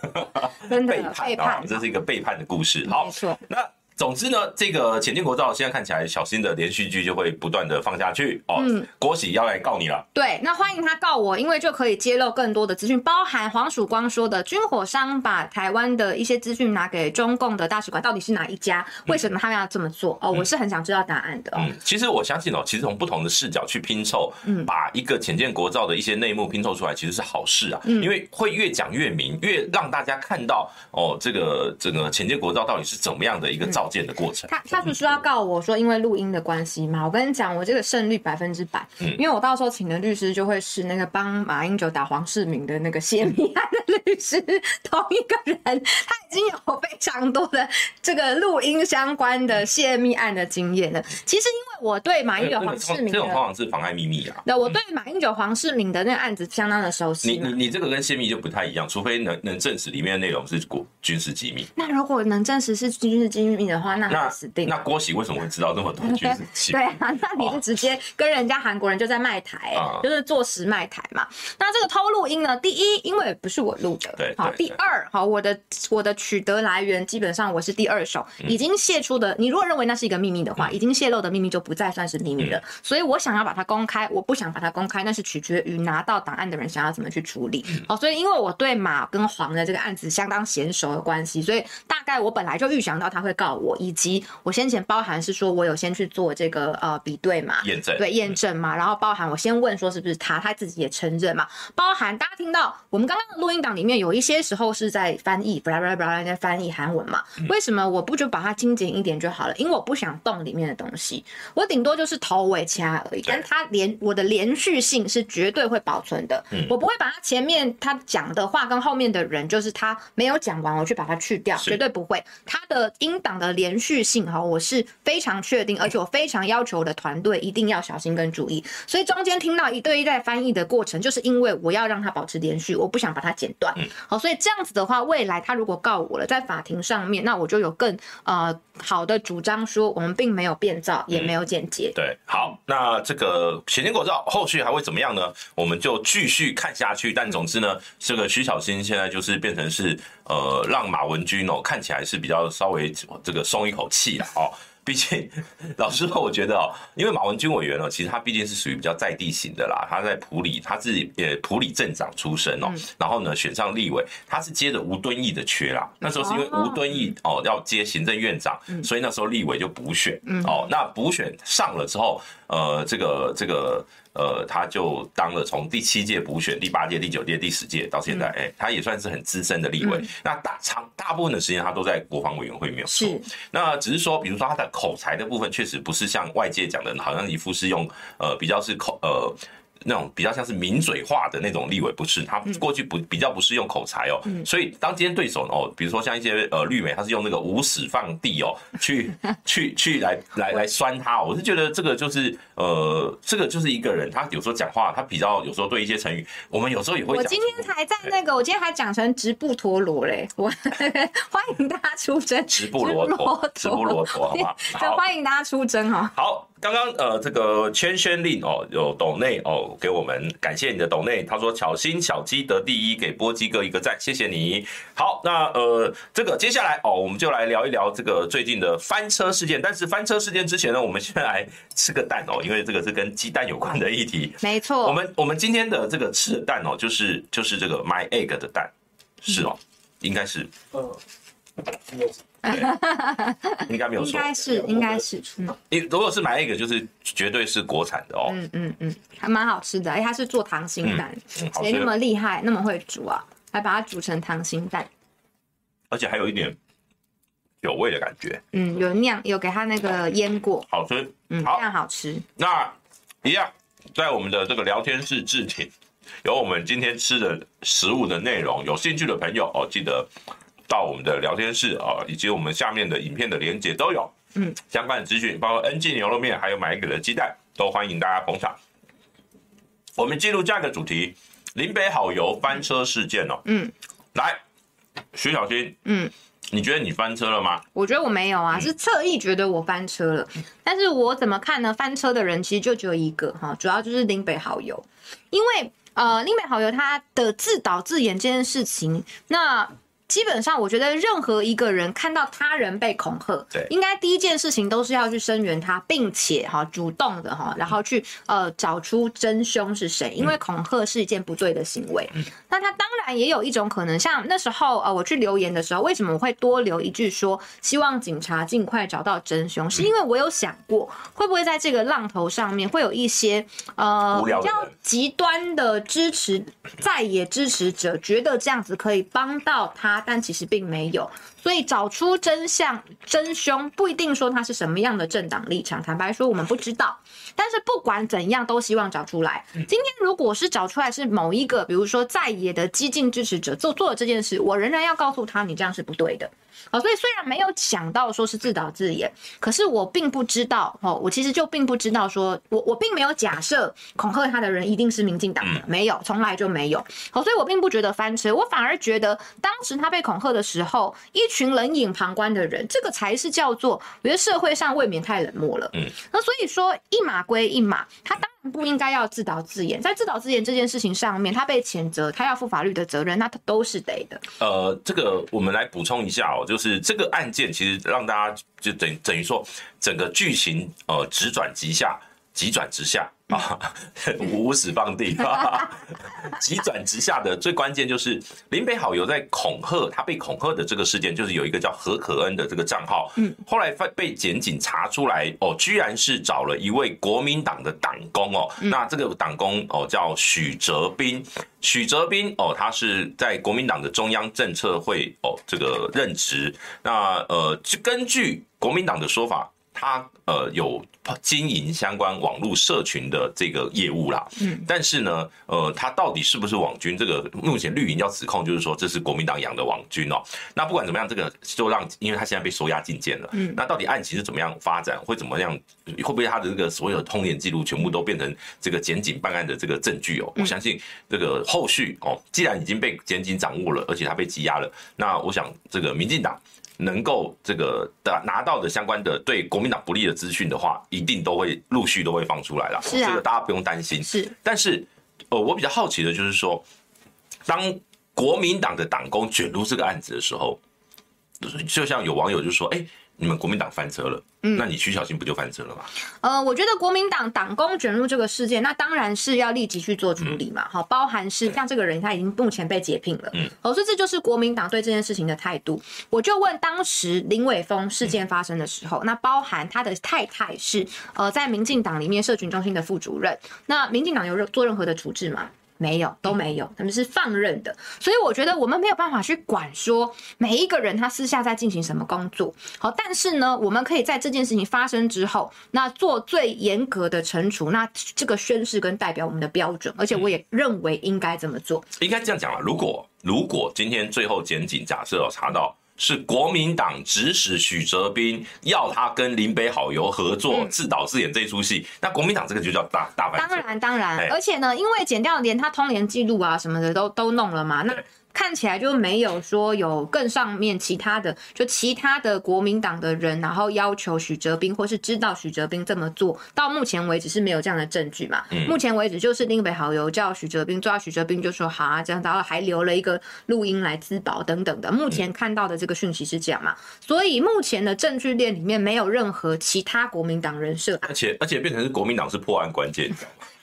[SPEAKER 2] 真的
[SPEAKER 1] 背叛，背叛，这是一个背叛的故事。好，那。总之呢，这个浅见国造现在看起来，小新的连续剧就会不断的放下去哦。嗯，郭喜要来告你了。
[SPEAKER 2] 对，那欢迎他告我，因为就可以揭露更多的资讯，包含黄曙光说的军火商把台湾的一些资讯拿给中共的大使馆，到底是哪一家？为什么他们要这么做？嗯、哦，我是很想知道答案的。
[SPEAKER 1] 嗯，其实我相信哦，其实从不同的视角去拼凑，嗯，把一个浅见国造的一些内幕拼凑出来，其实是好事啊。嗯，因为会越讲越明，越让大家看到哦，这个整个浅见国造到底是怎么样的一个造舰的过程。他
[SPEAKER 2] 他不是要告我说，因为录音的关系吗？我跟你讲，我这个胜率百分之百，因为我到时候请的律师就会是那个帮马英九打黄世明的那个泄密案的律师，同一个人，他已经有非常多的这个录音相关的泄密案的经验了。其实因为我对马英九黄世明
[SPEAKER 1] 这种通常是妨碍秘密啊，
[SPEAKER 2] 那，我对马英九黄世明的那个案子相当的熟悉。
[SPEAKER 1] 你你你这个跟泄密就不太一样，除非能能证实里面的内容是国军事机密。
[SPEAKER 2] 那如果能证实是军事机密的话，那那死定。
[SPEAKER 1] 那郭喜为什么会知道这么多？
[SPEAKER 2] 对啊，那你是直接跟人家韩国人就在卖台，哦、就是坐实卖台嘛。那这个偷录音呢？第一，因为不是我录的，
[SPEAKER 1] 对，好。
[SPEAKER 2] 第二，好，我的我的取得来源基本上我是第二手，已经泄出的。你如果认为那是一个秘密的话，嗯、已经泄露的秘密就不再算是秘密了。嗯、所以我想要把它公开，我不想把它公开，那是取决于拿到档案的人想要怎么去处理。好、嗯，所以因为我对马跟黄的这个案子相当娴熟的关系，所以大概我本来就预想到他会告我，以及我先前包含是说我有先去做这个呃比对嘛，
[SPEAKER 1] 验证
[SPEAKER 2] 对验证嘛，然后包含我先问说是不是他，他自己也承认嘛，包含大家听到我们刚刚的录音档里面有一些时候是在翻译，巴拉巴拉巴拉在翻译韩文嘛，为什么我不就把它精简一点就好了？因为我不想动里面的东西，我顶多就是头尾掐而已，但它连我的连续性是绝对会保存的，我不会把它前面他讲的话跟后面的人就是他没有讲完我去把它去掉，绝对不会，他的音档的连续性哈，我是非常确定，而且我非常要求我的团队一定要小心跟注意，所以中间听到一对一在翻译的过程，就是因为我要让它保持连续，我不想把它剪断。好，所以这样子的话，未来他如果告我了，在法庭上面，那我就有更呃好的主张，说我们并没有变造，也没有剪接。
[SPEAKER 1] 对，好，那这个潜舰国造后续还会怎么样呢？我们就继续看下去。但总之呢，这个徐小新现在就是变成是呃，让马文君哦看起来是比较稍微这个松一口气了哦。毕竟，老实说，我觉得哦，因为马文君委员哦，其实他毕竟是属于比较在地型的啦。他在普里，他是呃普里镇长出身哦，然后呢选上立委，他是接着吴敦义的缺啦。那时候是因为吴敦义哦要接行政院长，所以那时候立委就补选哦。那补选上了之后，呃，这个这个。呃，他就当了从第七届补选、第八届、第九届、第十届到现在，哎、嗯欸，他也算是很资深的立委。嗯、那大长大部分的时间他都在国防委员会没有错。那只是说，比如说他的口才的部分，确实不是像外界讲的，好像一副是用呃比较是口呃。那种比较像是名嘴化的那种立委，不是他过去不比较不是用口才哦，所以当今天对手哦，比如说像一些呃绿媒，他是用那个无始放地哦，去 去去来来来酸他，我是觉得这个就是呃，这个就是一个人，他有时候讲话，他比较有时候对一些成语，我们有时候也会。
[SPEAKER 2] 我今天才在那个，我今天还讲成直布陀螺嘞，我 欢迎大家出征，
[SPEAKER 1] 直布罗陀，直布罗陀，好不好？好，
[SPEAKER 2] 欢迎大家出征哈。
[SPEAKER 1] 好。刚刚呃，这个千宣令哦，有斗内哦，给我们感谢你的斗内。他说巧心小鸡得第一，给波鸡哥一个赞，谢谢你。好，那呃，这个接下来哦，我们就来聊一聊这个最近的翻车事件。但是翻车事件之前呢，我们先来吃个蛋哦，因为这个是跟鸡蛋有关的议题。
[SPEAKER 2] 没错，
[SPEAKER 1] 我们我们今天的这个吃的蛋哦，就是就是这个 My Egg 的蛋，是哦，应该是。应该没有错，
[SPEAKER 2] 应该是应该是，嗯，
[SPEAKER 1] 如果是买一个，就是绝对是国产的哦，
[SPEAKER 2] 嗯嗯嗯，还蛮好吃的，哎，它是做溏心蛋，谁那么厉害，那么会煮啊，还把它煮成溏心蛋，
[SPEAKER 1] 而且还有一点酒味的感觉，
[SPEAKER 2] 嗯，有酿，有给它那个腌过，
[SPEAKER 1] 好吃，
[SPEAKER 2] 嗯，非常好吃。
[SPEAKER 1] 那一样，在我们的这个聊天室置顶，有我们今天吃的食物的内容，有兴趣的朋友哦，记得。到我们的聊天室啊，以及我们下面的影片的连结都有，嗯，相关的资讯，包括 NG 牛肉面，还有买一个的鸡蛋，都欢迎大家捧场。我们进入下一个主题，林北好油翻车事件哦，嗯，来，徐小新，嗯，你觉得你翻车了吗？
[SPEAKER 2] 我觉得我没有啊，是侧翼觉得我翻车了，嗯、但是我怎么看呢？翻车的人其实就只有一个哈，主要就是林北好油，因为呃，林北好油他的自导自演这件事情，那。基本上，我觉得任何一个人看到他人被恐吓，对，应该第一件事情都是要去声援他，并且哈主动的哈，然后去呃找出真凶是谁，因为恐吓是一件不对的行为。那他当然也有一种可能，像那时候呃我去留言的时候，为什么我会多留一句说希望警察尽快找到真凶，是因为我有想过会不会在这个浪头上面会有一些呃比较极端的支持在野支持者，觉得这样子可以帮到他。但其实并没有，所以找出真相真凶不一定说他是什么样的政党立场。坦白说，我们不知道。但是不管怎样，都希望找出来。今天如果是找出来是某一个，比如说在野的激进支持者做做了这件事，我仍然要告诉他，你这样是不对的。好，所以虽然没有想到说是自导自演，可是我并不知道，哦，我其实就并不知道说，我我并没有假设恐吓他的人一定是民进党的，没有，从来就没有。好，所以我并不觉得翻车，我反而觉得当时他被恐吓的时候，一群冷眼旁观的人，这个才是叫做，我觉得社会上未免太冷漠了。嗯，那所以说一码归一码，他当然。不应该要自导自演，在自导自演这件事情上面，他被谴责，他要负法律的责任，那他都是得的。
[SPEAKER 1] 呃，这个我们来补充一下哦，就是这个案件其实让大家就等等于说，整个剧情呃直转直下，急转直下。啊，无始放地，急转直下的最关键就是林北好友在恐吓他被恐吓的这个事件，就是有一个叫何可恩的这个账号，嗯，后来被检警查出来，哦，居然是找了一位国民党的党工哦，那这个党工哦叫许哲斌，许哲斌哦，他是在国民党的中央政策会哦这个任职，那呃，就根据国民党的说法。他呃有经营相关网络社群的这个业务啦，嗯，但是呢，呃，他到底是不是网军？这个目前绿营要指控就是说这是国民党养的网军哦。那不管怎么样，这个就让，因为他现在被收押进监了，嗯，那到底案情是怎么样发展？会怎么样？会不会他的这个所有的通联记录全部都变成这个检警办案的这个证据哦？我相信这个后续哦，既然已经被检警掌握了，而且他被羁押了，那我想这个民进党。能够这个的拿到的相关的对国民党不利的资讯的话，一定都会陆续都会放出来了。是啊，这个大家不用担心。是，但是呃，我比较好奇的就是说，当国民党的党工卷入这个案子的时候，就像有网友就说，哎。你们国民党翻车了，嗯，那你徐小新不就翻车了吗？
[SPEAKER 2] 呃，我觉得国民党党工卷入这个事件，那当然是要立即去做处理嘛，好、嗯，包含是像这个人他已经目前被解聘了，嗯，哦，所以这就是国民党对这件事情的态度。我就问当时林伟峰事件发生的时候，嗯、那包含他的太太是呃在民进党里面社群中心的副主任，那民进党有做任何的处置吗？没有，都没有，他们是放任的，所以我觉得我们没有办法去管说每一个人他私下在进行什么工作。好，但是呢，我们可以在这件事情发生之后，那做最严格的惩处，那这个宣誓跟代表我们的标准，而且我也认为应该这么做。
[SPEAKER 1] 应该这样讲了，如果如果今天最后检警假设有查到。是国民党指使许哲斌要他跟林北好友合作，自导自演这出戏，那国民党这个就叫大大翻车。
[SPEAKER 2] 当然当然，而且呢，因为剪掉连他通联记录啊什么的都都弄了嘛，那。看起来就没有说有更上面其他的，就其他的国民党的人，然后要求许哲斌或是知道许哲斌这么做，到目前为止是没有这样的证据嘛？嗯，目前为止就是林北好友叫许哲斌抓许哲斌，就说好啊，这样，然后还留了一个录音来自保等等的。目前看到的这个讯息是这样嘛？所以目前的证据链里面没有任何其他国民党人设，
[SPEAKER 1] 而且而且变成是国民党是破案关键？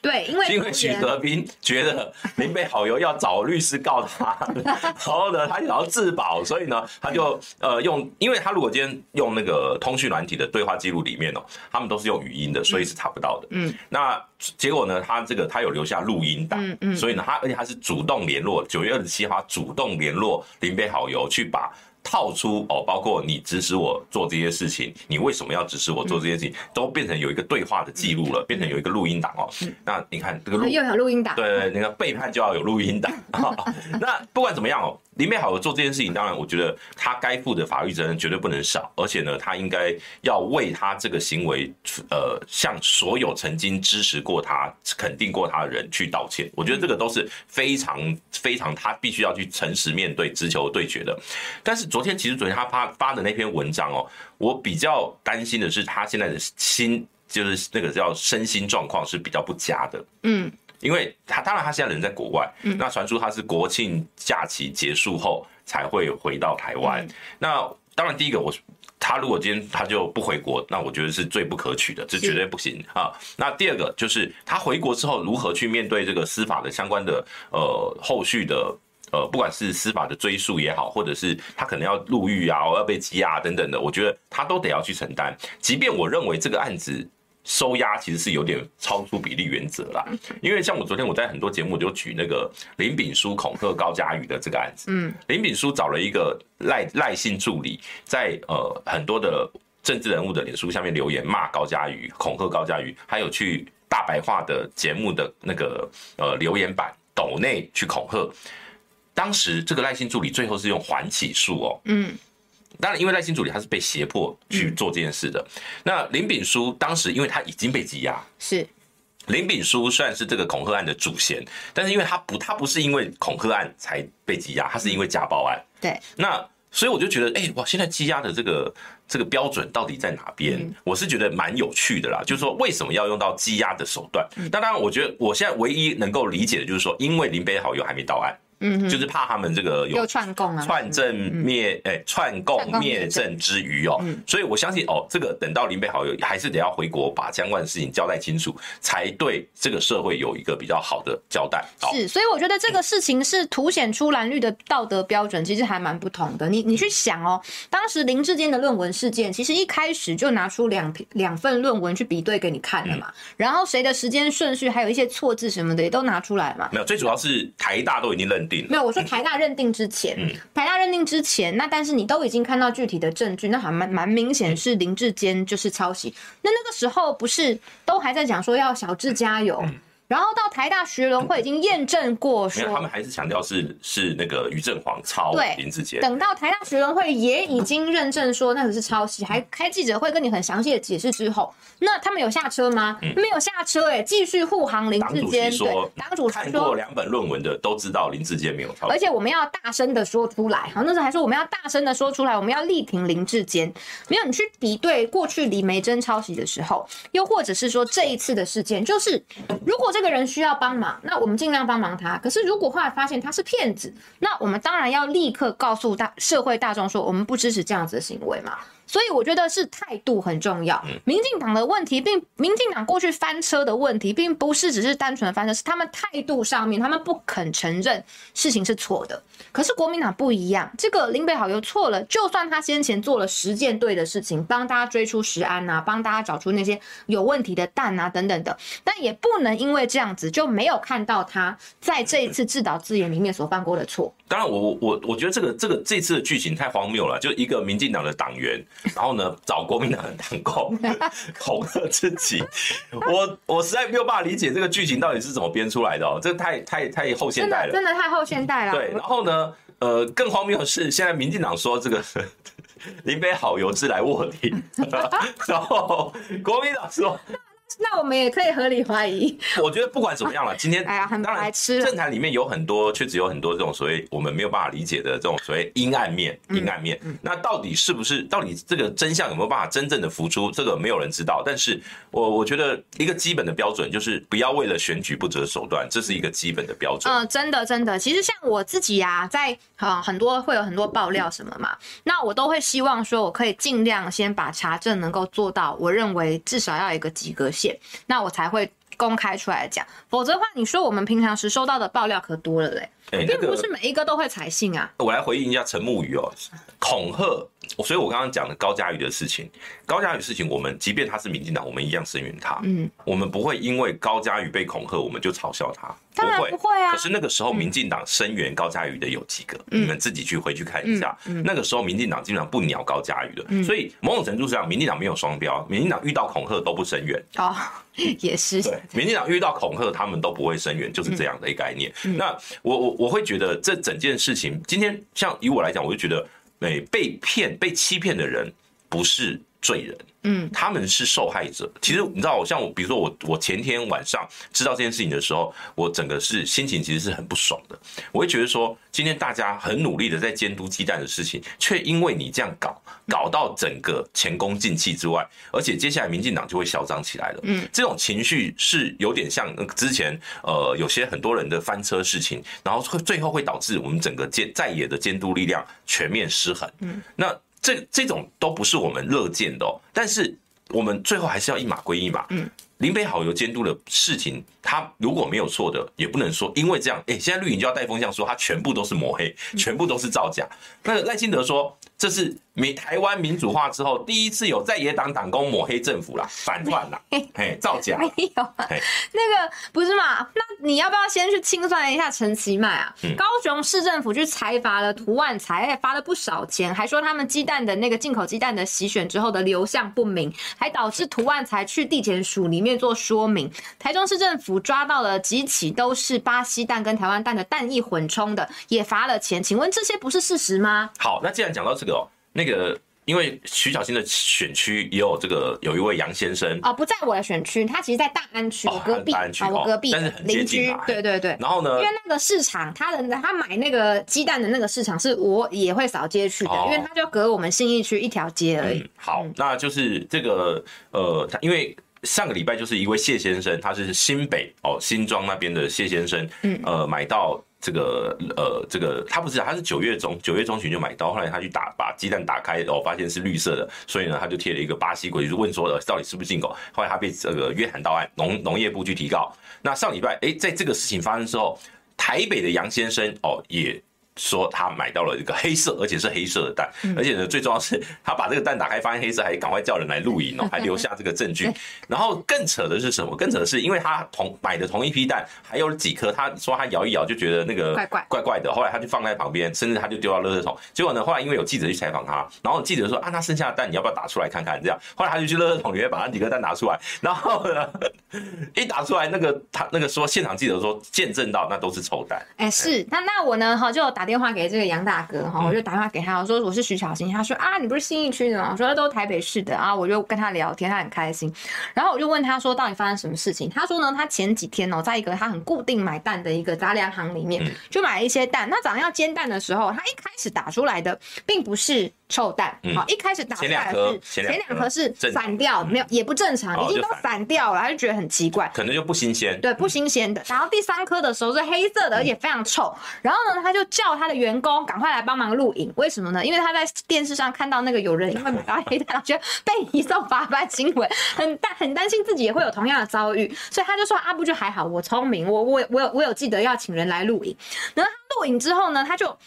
[SPEAKER 2] 对，因为
[SPEAKER 1] 因为许德斌觉得林北好油要找律师告他，然后呢，他想要自保，所以呢，他就呃用，因为他如果今天用那个通讯软体的对话记录里面哦，他们都是用语音的，所以是查不到的。嗯，那结果呢，他这个他有留下录音档，嗯嗯，所以呢，他而且他是主动联络九月二十七号主动联络林北好油去把。套出哦，包括你指使我做这些事情，你为什么要指使我做这些事情，都变成有一个对话的记录了，变成有一个录音档哦。那你看这个录
[SPEAKER 2] 又有录音档，
[SPEAKER 1] 对对对，那个背叛就要有录音档。那不管怎么样哦。林美好做这件事情，当然，我觉得他该负的法律责任绝对不能少，而且呢，他应该要为他这个行为，呃，向所有曾经支持过他、肯定过他的人去道歉。我觉得这个都是非常 非常他必须要去诚实面对、直球对决的。但是昨天，其实昨天他发发的那篇文章哦，我比较担心的是他现在的心，就是那个叫身心状况是比较不佳的。嗯。因为他当然他现在人在国外，嗯、那传出他是国庆假期结束后才会回到台湾。嗯、那当然第一个我他如果今天他就不回国，那我觉得是最不可取的，这绝对不行啊。那第二个就是他回国之后如何去面对这个司法的相关的呃后续的呃不管是司法的追诉也好，或者是他可能要入狱啊，要被羁押等等的，我觉得他都得要去承担。即便我认为这个案子。收押其实是有点超出比例原则啦，因为像我昨天我在很多节目就举那个林炳书恐吓高嘉瑜的这个案子，嗯，林炳书找了一个赖赖姓助理，在呃很多的政治人物的脸书下面留言骂高嘉瑜，恐吓高嘉瑜，还有去大白话的节目的那个呃留言板抖内去恐吓，当时这个赖姓助理最后是用缓起诉哦，嗯。当然，因为赖姓助理他是被胁迫去做这件事的。嗯、那林炳书当时因为他已经被羁押，是林炳书虽然是这个恐吓案的主嫌，但是因为他不，他不是因为恐吓案才被羁押，他是因为家暴案。对，那所以我就觉得，哎、欸，哇，现在羁押的这个这个标准到底在哪边？嗯、我是觉得蛮有趣的啦，就是说为什么要用到羁押的手段？那、嗯、当然，我觉得我现在唯一能够理解的就是说，因为林北好友还没到案。嗯，就是怕他们这个有串供啊，串证灭哎，串供灭证之余哦，所以我相信哦，这个等到林北好友还是得要回国把相关的事情交代清楚，才对这个社会有一个比较好的交代。
[SPEAKER 2] 是，所以我觉得这个事情是凸显出蓝绿的道德标准，其实还蛮不同的。你你去想哦，当时林志坚的论文事件，其实一开始就拿出两两份论文去比对给你看了嘛，然后谁的时间顺序还有一些错字什么的也都拿出来嘛。
[SPEAKER 1] 没有，最主要是台大都已经认。
[SPEAKER 2] 没有，我说台大认定之前，嗯、台大认定之前，那但是你都已经看到具体的证据，那还蛮蛮明显是林志坚就是抄袭。那那个时候不是都还在讲说要小智加油？嗯然后到台大学伦会已经验证过说，
[SPEAKER 1] 他们还是强调是是那个于正煌抄林志坚。
[SPEAKER 2] 等到台大学伦会也已经认证说那个是抄袭，还开记者会跟你很详细的解释之后，那他们有下车吗？嗯、没有下车哎，继续护航林志坚。
[SPEAKER 1] 党主席说，党主席说，看过两本论文的都知道林志坚没有抄袭。
[SPEAKER 2] 而且我们要大声的说出来，好，那时候还说我们要大声的说出来，我们要力挺林志坚。没有，你去比对过去李梅珍抄袭的时候，又或者是说这一次的事件，就是如果这个人需要帮忙，那我们尽量帮忙他。可是如果后来发现他是骗子，那我们当然要立刻告诉大社会大众说，我们不支持这样子的行为嘛。所以我觉得是态度很重要。民进党的问题，并民进党过去翻车的问题，并不是只是单纯的翻车，是他们态度上面，他们不肯承认事情是错的。可是国民党不一样，这个林北好又错了，就算他先前做了十件对的事情，帮大家追出食安啊，帮大家找出那些有问题的蛋啊等等的，但也不能因为这样子就没有看到他在这一次自导自演里面所犯过的错。
[SPEAKER 1] 当然我，我我我觉得这个这个这次的剧情太荒谬了，就一个民进党的党员。然后呢，找国民党的党工恐吓自己，我我实在没有办法理解这个剧情到底是怎么编出来的哦，这个太太太后现代了，
[SPEAKER 2] 真的，真的太后现代了。
[SPEAKER 1] 对，然后呢，呃，更荒谬的是，现在民进党说这个林北好油是来卧底，然后国民党说。
[SPEAKER 2] 那我们也可以合理怀疑。
[SPEAKER 1] 我觉得不管怎么样了，今天
[SPEAKER 2] 哎呀，很白痴。
[SPEAKER 1] 政坛里面有很多，确实有很多这种所谓我们没有办法理解的这种所谓阴暗面、阴暗面。那到底是不是？到底这个真相有没有办法真正的浮出？这个没有人知道。但是我我觉得一个基本的标准就是不要为了选举不择手段，这是一个基本的标准。
[SPEAKER 2] 嗯，真的真的。其实像我自己呀，在啊很多会有很多爆料什么嘛，那我都会希望说我可以尽量先把查证能够做到，我认为至少要有一个及格线。现，那我才会公开出来讲。否则的话，你说我们平常时收到的爆料可多了嘞，欸那个、并不是每一个都会采信啊。
[SPEAKER 1] 我来回应一下陈木宇哦，恐吓。所以，我刚刚讲的高嘉瑜的事情，高嘉瑜事情，我们即便他是民进党，我们一样声援他。嗯，我们不会因为高嘉瑜被恐吓，我们就嘲笑他。
[SPEAKER 2] 当然不会啊。
[SPEAKER 1] 可是那个时候，民进党声援高嘉瑜的有几个？你们自己去回去看一下。那个时候，民进党基本上不鸟高嘉瑜的。所以，某种程度上，民进党没有双标。民进党遇到恐吓都不声援。
[SPEAKER 2] 哦，也是。
[SPEAKER 1] 对，民进党遇到恐吓，他们都不会声援，就是这样的一个概念。那我我我会觉得，这整件事情，今天像以我来讲，我就觉得。被被骗、被欺骗的人不是罪人，嗯，他们是受害者。其实你知道，像我，比如说我，我前天晚上知道这件事情的时候，我整个是心情其实是很不爽的。我会觉得说，今天大家很努力的在监督鸡蛋的事情，却因为你这样搞，搞到整个前功尽弃之外，而且接下来民进党就会嚣张起来了。嗯，这种情绪是有点像之前呃有些很多人的翻车事情，然后会最后会导致我们整个监在野的监督力量全面失衡。嗯，那。这这种都不是我们乐见的哦，但是我们最后还是要一码归一码。嗯，林北好油监督的事情，他如果没有错的，也不能说因为这样，哎，现在绿营就要带风向说他全部都是抹黑，全部都是造假。那赖清德说这是。民台湾民主化之后，第一次有在野党党工抹黑政府啦，反串啦，哎，造假。
[SPEAKER 2] 没有，那个不是嘛？那你要不要先去清算一下陈其迈啊？嗯、高雄市政府去裁罚了涂万才，还罚了不少钱，还说他们鸡蛋的那个进口鸡蛋的洗选之后的流向不明，还导致涂万才去地检署里面做说明。台中市政府抓到了几起都是巴西蛋跟台湾蛋的蛋液混充的，也罚了钱。请问这些不是事实吗？
[SPEAKER 1] 好，那既然讲到这个哦。那个，因为徐小新的选区也有这个，有一位杨先生
[SPEAKER 2] 哦，不在我的选区，他其实在大安区，我隔壁，大安区，我隔壁，
[SPEAKER 1] 但是很接近，
[SPEAKER 2] 对对对。
[SPEAKER 1] 然后呢，
[SPEAKER 2] 因为那个市场，他的他买那个鸡蛋的那个市场是我也会扫街去的，因为他就隔我们信义区一条街而已。
[SPEAKER 1] 好，那就是这个呃，他因为上个礼拜就是一位谢先生，他是新北哦新庄那边的谢先生，嗯，呃，买到。这个呃，这个他不是，他是九月中九月中旬就买到，后来他去打把鸡蛋打开，然后发现是绿色的，所以呢，他就贴了一个巴西国旗，就问说呃到底是不是进口。后来他被这个约谈到案，农农业部去提告。那上礼拜，哎，在这个事情发生之后，台北的杨先生哦也。说他买到了一个黑色，而且是黑色的蛋，而且呢，最重要是他把这个蛋打开，发现黑色，还赶快叫人来录影哦，还留下这个证据。然后更扯的是什么？更扯的是，因为他同买的同一批蛋还有几颗，他说他摇一摇就觉得那个怪怪怪怪的，后来他就放在旁边，甚至他就丢到垃圾桶。结果呢，后来因为有记者去采访他，然后记者说啊，那剩下的蛋你要不要打出来看看？这样，后来他就去垃圾桶里面把那几颗蛋拿出来，然后呢，一打出来，那个他那个说现场记者说见证到那都是臭蛋。
[SPEAKER 2] 哎，是那那我呢哈就打。电话给这个杨大哥哈，我就打电话给他，我说我是徐小新，他说啊，你不是新义区的吗？我说都台北市的啊，我就跟他聊天，他很开心。然后我就问他说，到底发生什么事情？他说呢，他前几天哦，在一个他很固定买蛋的一个杂粮行里面，就买了一些蛋。那早上要煎蛋的时候，他一开始打出来的并不是。臭蛋，好，一开始打出来是前两颗是散掉，没有也不正常，已经都散掉了，他就觉得很奇怪，
[SPEAKER 1] 可能就不新鲜，
[SPEAKER 2] 对，不新鲜的。然后第三颗的时候是黑色的，而且非常臭。然后呢，他就叫他的员工赶快来帮忙录影，为什么呢？因为他在电视上看到那个有人因为 买到黑蛋，觉得被移送罚班新闻，很担很担心自己也会有同样的遭遇，所以他就说啊，不就还好，我聪明，我我我有我有记得要请人来录影。然后他录影之后呢，他就。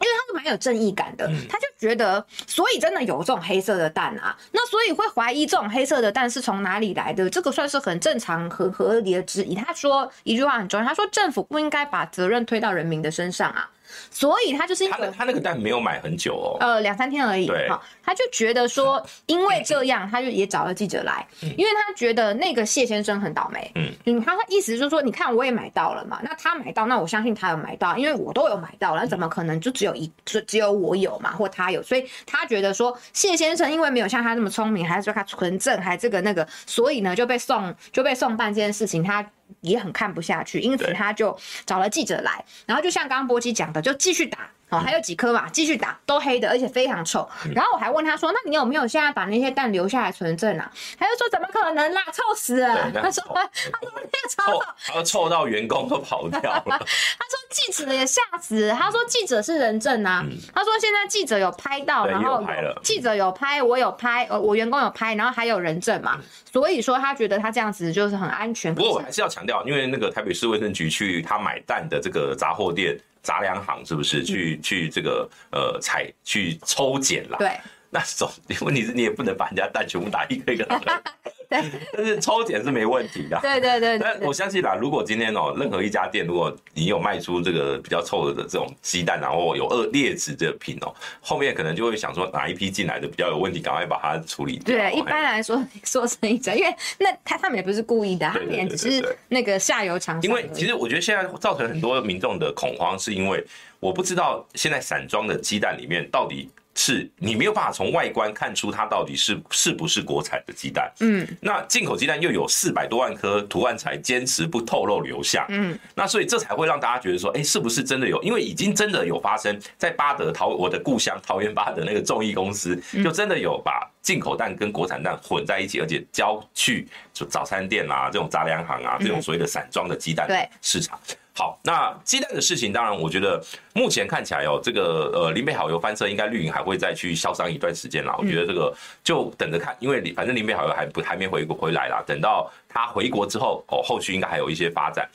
[SPEAKER 2] 因为他是蛮有正义感的，他就觉得，所以真的有这种黑色的蛋啊，那所以会怀疑这种黑色的蛋是从哪里来的，这个算是很正常、很合理的质疑。他说一句话很重要，他说政府不应该把责任推到人民的身上啊。所以他就是因为他
[SPEAKER 1] 他那个蛋没有买很久哦，
[SPEAKER 2] 呃，两三天而已。
[SPEAKER 1] 对，
[SPEAKER 2] 他就觉得说，因为这样，他就也找了记者来，因为他觉得那个谢先生很倒霉。嗯，嗯，他的意思就是说，你看我也买到了嘛，那他买到，那我相信他有买到，因为我都有买到了，那怎么可能就只有一只只有我有嘛，或他有？所以他觉得说，谢先生因为没有像他这么聪明，还是说他纯正，还这个那个，所以呢就被送就被送办这件事情，他。也很看不下去，因此他就找了记者来，然后就像刚刚波基讲的，就继续打，哦，还有几颗嘛，继续打，都黑的，而且非常臭。然后我还问他说：“那你有没有现在把那些蛋留下来存证啊？”他就说：“怎么可能啦，臭死了！”他说：“他说那个臭，
[SPEAKER 1] 他说臭到员工都跑掉了。”他
[SPEAKER 2] 说记者也吓死了，他说记者是人证啊，他说现在记者有拍到，然后记者有拍，我有拍，呃，我员工有拍，然后还有人证嘛，所以说他觉得他这样子就是很安全。
[SPEAKER 1] 不过我还是要强调，因为那个台北市卫生局去他买蛋的这个杂货店。杂粮行是不是？去去这个呃采去抽检啦？
[SPEAKER 2] 对，
[SPEAKER 1] 那总问题是你也不能把人家蛋全部打一个一个的。
[SPEAKER 2] 对，
[SPEAKER 1] 但是抽检是没问题的。
[SPEAKER 2] 对对对，对。
[SPEAKER 1] 但我相信啦，如果今天哦，任何一家店，如果你有卖出这个比较臭的这种鸡蛋，然后有恶劣质的品哦，后面可能就会想说哪一批进来的比较有问题，赶快把它处理掉。
[SPEAKER 2] 对，一般来说说生意者，因为那他他们也不是故意的，他们也只是那个下游厂商。
[SPEAKER 1] 因为其实我觉得现在造成很多民众的恐慌，是因为我不知道现在散装的鸡蛋里面到底。是你没有办法从外观看出它到底是是不是国产的鸡蛋，嗯，那进口鸡蛋又有四百多万颗图案才坚持不透露流向，嗯，那所以这才会让大家觉得说，哎，是不是真的有？因为已经真的有发生在巴德桃，我的故乡桃园巴德那个众益公司，就真的有把进口蛋跟国产蛋混在一起，而且交去就早餐店啊这种杂粮行啊这种所谓的散装的鸡蛋市场。好，那鸡蛋的事情，当然，我觉得目前看起来哦，这个呃林北好油翻车，应该绿营还会再去销商一段时间啦。我觉得这个就等着看，因为反正林北好油还不还没回回来啦。等到他回国之后，哦，后续应该还有一些发展。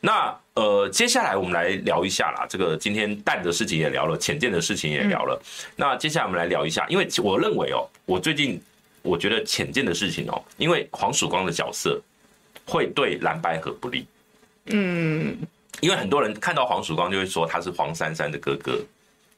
[SPEAKER 1] 那呃，接下来我们来聊一下啦，这个今天蛋的事情也聊了，浅见的事情也聊了。那接下来我们来聊一下，因为我认为哦，我最近我觉得浅见的事情哦，因为黄曙光的角色会对蓝白合不利，嗯。因为很多人看到黄曙光就会说他是黄珊珊的哥哥，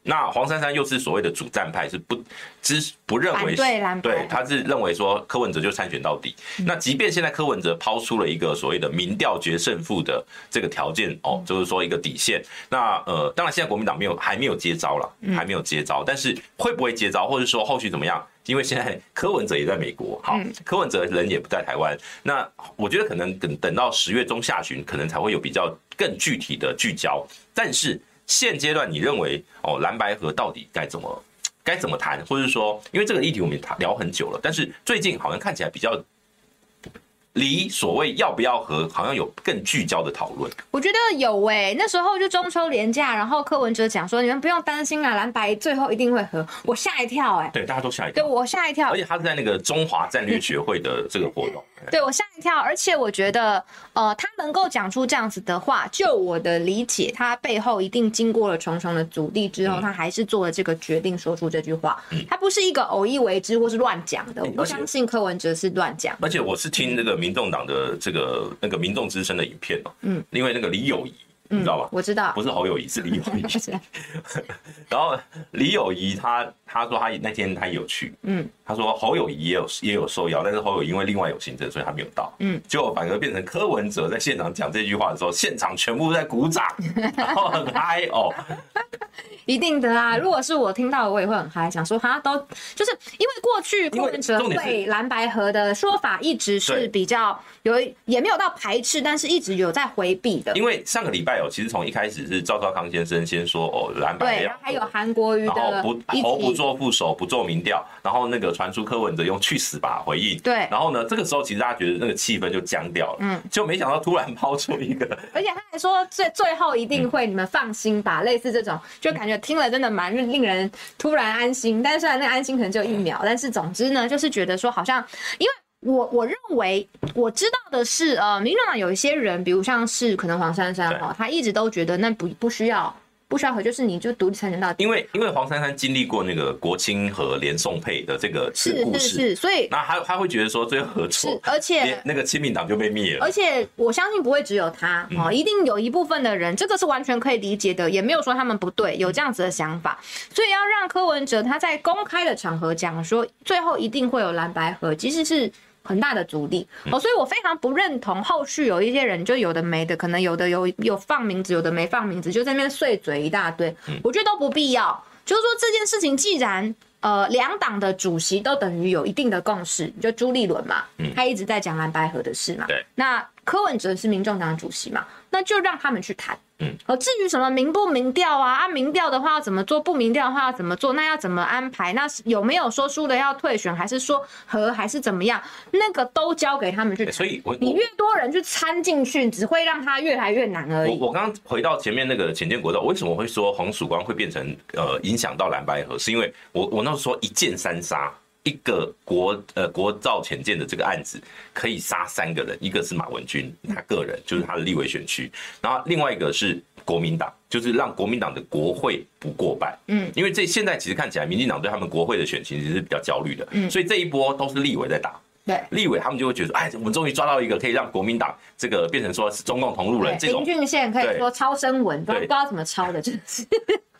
[SPEAKER 1] 那黄珊珊又是所谓的主战派，是不支不认为对对，他是认为说柯文哲就参选到底。那即便现在柯文哲抛出了一个所谓的民调决胜负的这个条件哦，就是说一个底线。那呃，当然现在国民党没有还没有接招了，还没有接招，但是会不会接招，或者说后续怎么样？因为现在柯文哲也在美国，好，柯文哲人也不在台湾。那我觉得可能等等到十月中下旬，可能才会有比较更具体的聚焦。但是现阶段，你认为哦，蓝白河到底该怎么该怎么谈，或者是说，因为这个议题我们也聊很久了，但是最近好像看起来比较。离所谓要不要和，好像有更聚焦的讨论。
[SPEAKER 2] 我觉得有诶、欸，那时候就中秋连假，然后柯文哲讲说，你们不用担心啊，蓝白最后一定会和。我吓一跳诶、欸，
[SPEAKER 1] 对，大家都吓一跳。
[SPEAKER 2] 对，我吓一跳。
[SPEAKER 1] 而且他是在那个中华战略学会的这个活动。
[SPEAKER 2] 对，我吓一跳，而且我觉得，呃，他能够讲出这样子的话，就我的理解，他背后一定经过了重重的阻力之后，他还是做了这个决定，说出这句话。他不是一个偶一为之或是乱讲的，我不相信柯文哲是乱讲。
[SPEAKER 1] 而且我是听那个民众党的这个那个民众之声的影片哦，嗯，因为那个李友仪。你知道吧？
[SPEAKER 2] 我知道，
[SPEAKER 1] 不是侯友谊，是李友 仪。然后李友仪他他说他那天他有去，嗯，他说侯友谊也有也有受邀，但是侯友谊因为另外有行程，所以他没有到，嗯，结果反而变成柯文哲在现场讲这句话的时候，现场全部在鼓掌，然后很嗨哦。
[SPEAKER 2] 一定的啊！如果是我听到，我也会很嗨，想说哈都就是因为过去柯文哲对蓝白河的说法一直是比较有也没有到排斥，但是一直有在回避的。
[SPEAKER 1] 因为上个礼拜哦，其实从一开始是赵少康先生先说哦蓝白，
[SPEAKER 2] 对，然后还有韩国瑜的，
[SPEAKER 1] 然后不侯不做副手，不做民调，然后那个传出柯文哲用去死吧回应，
[SPEAKER 2] 对，
[SPEAKER 1] 然后呢，这个时候其实大家觉得那个气氛就僵掉了，嗯，就没想到突然抛出一个，
[SPEAKER 2] 而且他还说最最后一定会，你们放心吧，类似这种就感觉。听了真的蛮令人突然安心，但是虽然那个安心可能只有一秒，但是总之呢，就是觉得说好像，因为我我认为我知道的是，呃，民进党有一些人，比如像是可能黄珊珊哈，他一直都觉得那不不需要。不需要和，就是你就独立参选到底。
[SPEAKER 1] 因为因为黄珊珊经历过那个国亲和连宋配的这个故事，
[SPEAKER 2] 是是是，所以
[SPEAKER 1] 那他他会觉得说最后合作，
[SPEAKER 2] 而且
[SPEAKER 1] 那个亲民党就被灭了。
[SPEAKER 2] 而且我相信不会只有他哦，一定有一部分的人，这个是完全可以理解的，也没有说他们不对，有这样子的想法。所以要让柯文哲他在公开的场合讲说，最后一定会有蓝白合，其实是。很大的阻力哦，所以我非常不认同后续有一些人就有的没的，可能有的有有放名字，有的没放名字，就在那边碎嘴一大堆。我觉得都不必要。就是说这件事情，既然呃两党的主席都等于有一定的共识，就朱立伦嘛，他一直在讲蓝白合的事嘛。对。那柯文哲是民众党主席嘛，那就让他们去谈。嗯，而至于什么民不民调啊，啊民调的话要怎么做，不民调的话要怎么做，那要怎么安排？那有没有说输了要退选，还是说和，还是怎么样？那个都交给他们去。
[SPEAKER 1] 所以我，
[SPEAKER 2] 你越多人去参进去，只会让他越来越难而已。
[SPEAKER 1] 我我刚刚回到前面那个浅见国道，为什么会说红曙光会变成呃影响到蓝白河？是因为我我那时候说一箭三杀。一个国呃国造潜舰的这个案子可以杀三个人，一个是马文君他个人，就是他的立委选区，然后另外一个是国民党，就是让国民党的国会不过半。嗯，因为这现在其实看起来，民进党对他们国会的选情其实是比较焦虑的。嗯，所以这一波都是立委在打。对，立委他们就会觉得，哎，我们终于抓到一个可以让国民党这个变成说是中共同路人这种。
[SPEAKER 2] 林俊宪可以说超声纹，不知道怎么抄的，真是。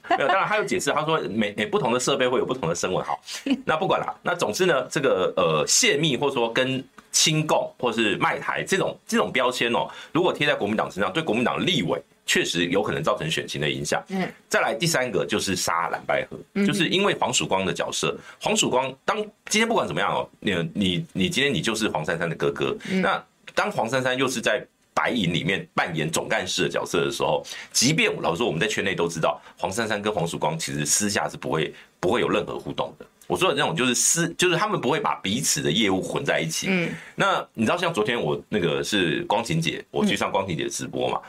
[SPEAKER 1] 没有，当然他有解释，他说每每不同的设备会有不同的声纹。好，那不管了。那总之呢，这个呃泄密或者说跟亲共或是卖台这种这种标签哦，如果贴在国民党身上，对国民党立委确实有可能造成选情的影响。嗯。再来第三个就是杀蓝白合，就是因为黄曙光的角色，黄曙光当今天不管怎么样哦，你你你今天你就是黄珊珊的哥哥，那当黄珊珊又是在。白银里面扮演总干事的角色的时候，即便老实说我们在圈内都知道，黄珊珊跟黄曙光其实私下是不会不会有任何互动的。我说的那种就是私，就是他们不会把彼此的业务混在一起。嗯，那你知道像昨天我那个是光晴姐，我去上光晴姐直播嘛。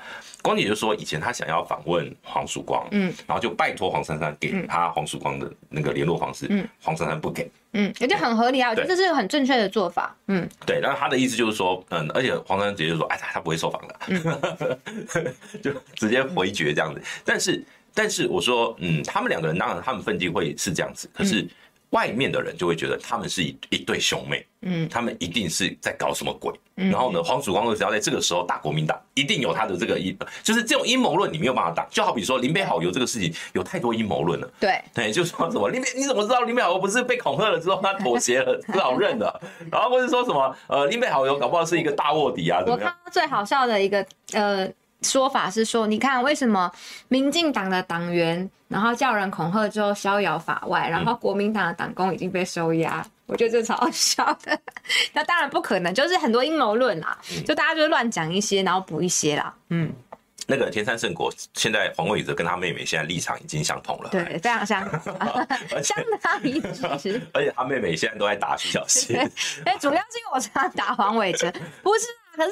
[SPEAKER 1] 光姐就说，以前她想要访问黄曙光，嗯，然后就拜托黄珊珊给她黄曙光的那个联络方式，嗯，黄珊珊不给，
[SPEAKER 2] 嗯，也就很合理啊，我觉得这是很正确的做法，嗯，
[SPEAKER 1] 对，然后他的意思就是说，嗯，而且黄珊珊直接就说，哎，他不会受访的，嗯、就直接回绝这样子。但是，但是我说，嗯，他们两个人当然他们分际会是这样子，可是。外面的人就会觉得他们是一一对兄妹，嗯，他们一定是在搞什么鬼，然后呢，黄曙光只要在这个时候打国民党，一定有他的这个阴，就是这种阴谋论你没有办法打，就好比说林北好游这个事情有太多阴谋论了，对，对，就是说什么林北你怎么知道林北好游不是被恐吓了之后他妥协了，不好认的，然后或者说什么呃林北好游搞不好是一个大卧底啊，怎么样？
[SPEAKER 2] 我看到最好笑的一个呃。说法是说，你看为什么民进党的党员，然后叫人恐吓之后逍遥法外，然后国民党的党工已经被收押，嗯、我觉得这超好笑的。那当然不可能，就是很多阴谋论啦，就大家就乱讲一些，然后补一些啦。嗯，
[SPEAKER 1] 那个天山圣果现在黄伟哲跟他妹妹现在立场已经相同了，
[SPEAKER 2] 对，非常相 相当一致。
[SPEAKER 1] 而且他妹妹现在都在打徐小新，
[SPEAKER 2] 哎，主要是因为我常打黄伟哲，不是。可是，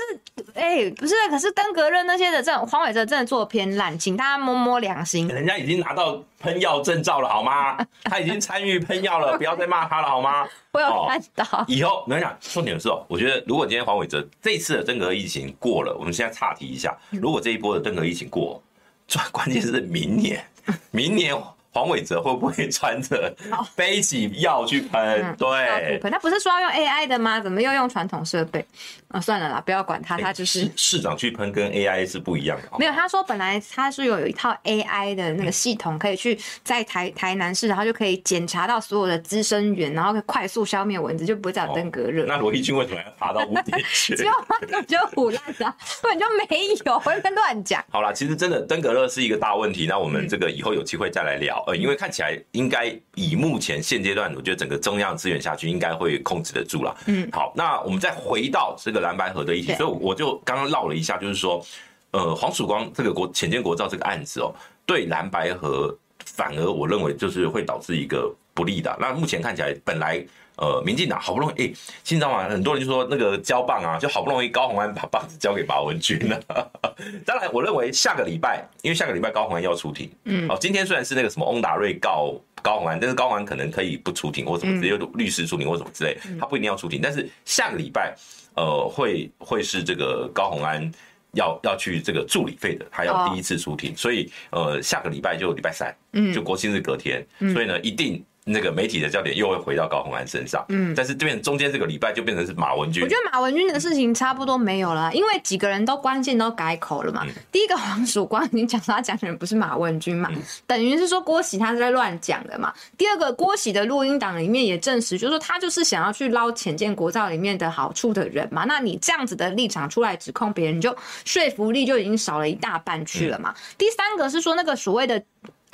[SPEAKER 2] 哎、欸，不是，可是登革热那些的这种黄伟哲真的做偏烂，请大家摸摸良心。
[SPEAKER 1] 人家已经拿到喷药证照了，好吗？他已经参与喷药了，不要再骂他了，好吗？
[SPEAKER 2] 我有看到。哦、
[SPEAKER 1] 以后，你讲重点是哦，我觉得如果今天黄伟哲这一次的登革疫情过了，我们现在岔题一下，如果这一波的登革疫情过，最 关键是明年，明年。黄伟哲会不会穿着背起药去喷？嗯、对，
[SPEAKER 2] 他不是说要用 AI 的吗？怎么又用传统设备？啊，算了啦，不要管他，他就是、欸、
[SPEAKER 1] 市长去喷跟 AI 是不一样的。
[SPEAKER 2] 没有，他说本来他是有有一套 AI 的那个系统，可以去在台台南市，然后就可以检查到所有的滋生源，然后可以快速消灭蚊子，就不会再有登革热。
[SPEAKER 1] 那罗一钧为什么要爬到屋顶去？
[SPEAKER 2] 结果根本就唬烂的，根本就没有，不要乱讲。
[SPEAKER 1] 好啦，其实真的登革热是一个大问题，那我们这个以后有机会再来聊。呃，因为看起来应该以目前现阶段，我觉得整个中央资源下去，应该会控制得住了。嗯，好，那我们再回到这个蓝白合的议题，所以我就刚刚唠了一下，就是说，呃，黄曙光这个国潜舰国造这个案子哦，对蓝白合反而我认为就是会导致一个不利的。那目前看起来，本来呃，民进党好不容易，哎，现在嘛，很多人就说那个交棒啊，就好不容易高虹安把棒子交给马文君了。当然，我认为下个礼拜，因为下个礼拜高虹安要出庭，嗯，哦，今天虽然是那个什么翁达瑞告高虹安，但是高虹安可能可以不出庭或什么直接律师出庭或什么之类，他不一定要出庭。但是下个礼拜，呃，会会是这个高虹安要要去这个助理费的，他要第一次出庭，所以呃，下个礼拜就礼拜三，嗯，就国庆日隔天，所以呢，一定。那个媒体的焦点又会回到高虹安身上，嗯，但是这边中间这个礼拜就变成是马文君。
[SPEAKER 2] 我觉得马文君的事情差不多没有了，因为几个人都关键都改口了嘛。嗯、第一个黄曙光，你讲他讲的人不是马文君嘛，嗯、等于是说郭喜他是在乱讲的嘛。第二个郭喜的录音档里面也证实，就是说他就是想要去捞浅见国造里面的好处的人嘛。那你这样子的立场出来指控别人，你就说服力就已经少了一大半去了嘛。嗯、第三个是说那个所谓的。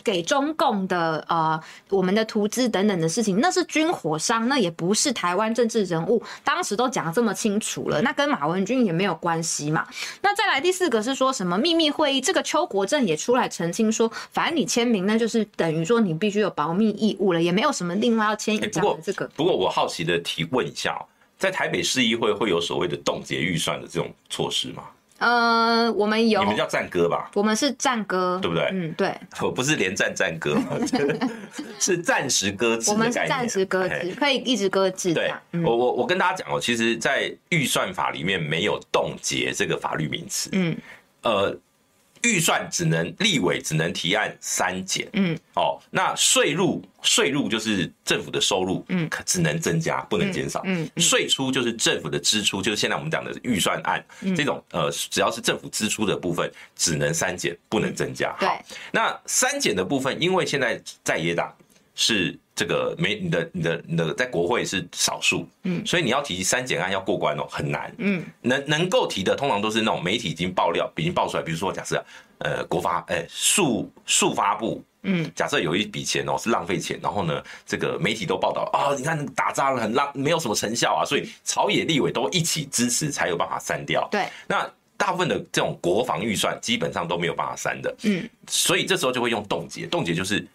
[SPEAKER 2] 给中共的呃我们的图资等等的事情，那是军火商，那也不是台湾政治人物。当时都讲的这么清楚了，那跟马文君也没有关系嘛。那再来第四个是说什么秘密会议？这个邱国正也出来澄清说，反正你签名那就是等于说你必须有保密义务了，也没有什么另外要签一张的这个。
[SPEAKER 1] 不过我好奇的提问一下，在台北市议会会有所谓的冻结预算的这种措施吗？
[SPEAKER 2] 呃，我们有，
[SPEAKER 1] 你们叫战歌吧？
[SPEAKER 2] 我们是战歌，
[SPEAKER 1] 对不对？
[SPEAKER 2] 嗯，对。
[SPEAKER 1] 我不是连战战歌，是暂时搁置。
[SPEAKER 2] 我们是暂时搁置，可以一直搁置。
[SPEAKER 1] 对，我我我跟大家讲哦，其实，在预算法里面没有冻结这个法律名词。嗯，呃。预算只能立委只能提案三减，嗯，哦，那税入税入就是政府的收入，嗯，只能增加不能减少，嗯，税出就是政府的支出，就是现在我们讲的预算案，这种呃，只要是政府支出的部分，只能删减不能增加。好，那删减的部分，因为现在在野党是。这个没你的你的你的在国会是少数，嗯，所以你要提删减案要过关哦，很难，嗯，能能够提的通常都是那种媒体已经爆料，已经爆出来，比如说假设呃国发哎数数发部，嗯，假设有一笔钱哦是浪费钱，然后呢这个媒体都报道啊，你看打仗了很浪，没有什么成效啊，所以朝野立委都一起支持才有办法删掉，对，那大部分的这种国防预算基本上都没有办法删的，嗯，所以这时候就会用冻结，冻结就是。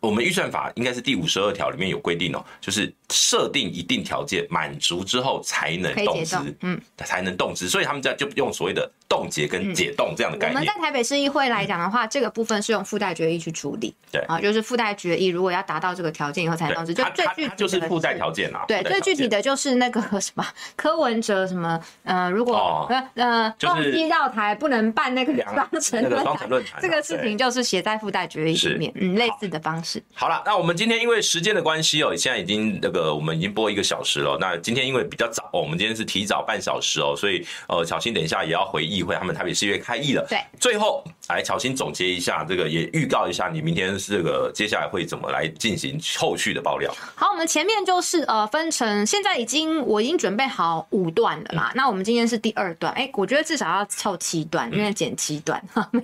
[SPEAKER 1] 我们预算法应该是第五十二条里面有规定哦，就是设定一定条件满足之后才能动资，嗯，才能动资，所以他们这样就用所谓的。冻结跟解冻这样的概念。
[SPEAKER 2] 我们在台北市议会来讲的话，这个部分是用附带决议去处理。对啊，就是附带决议，如果要达到这个条件以后才能动资，就最具体的
[SPEAKER 1] 就是附带条件啊。
[SPEAKER 2] 对，最具体的就是那个什么 柯文哲什么呃，如果呃呃忘记绕台不能办那个双城论坛，这个事情就是写在附带决议里面，嗯，类似的方式。
[SPEAKER 1] 好了，那我们今天因为时间的关系哦，现在已经那个我们已经播一个小时了。那今天因为比较早，哦我们今天是提早半小时哦，所以呃，小心等一下也要回议会，他们台北市议会开议了。对，最后来巧心总结一下，这个也预告一下，你明天这个接下来会怎么来进行后续的爆料。
[SPEAKER 2] 好，我们前面就是呃分成，现在已经我已经准备好五段了嘛。嗯、那我们今天是第二段，哎、欸，我觉得至少要凑七段，因为剪七段哈，没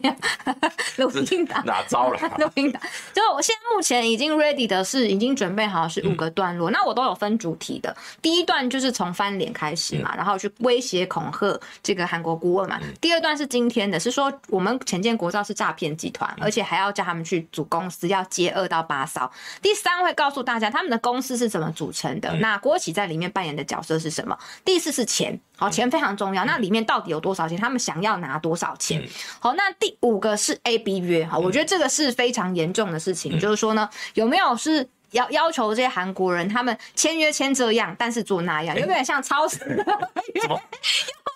[SPEAKER 2] 有 录音档
[SPEAKER 1] 哪招了？
[SPEAKER 2] 录音档，就我现在目前已经 ready 的是已经准备好是五个段落，嗯、那我都有分主题的。第一段就是从翻脸开始嘛，嗯、然后去威胁恐吓这个韩国顾问嘛。嗯、第二段是今天的是说，我们前建国造是诈骗集团，而且还要叫他们去组公司，要接二到八骚。第三会告诉大家他们的公司是怎么组成的，那国企在里面扮演的角色是什么。第四是钱，好，钱非常重要。那里面到底有多少钱？他们想要拿多少钱？好，那第五个是 A B 约，好，我觉得这个是非常严重的事情，就是说呢，有没有是？要要求这些韩国人，他们签约签这样，但是做那样，有点像超市 的约。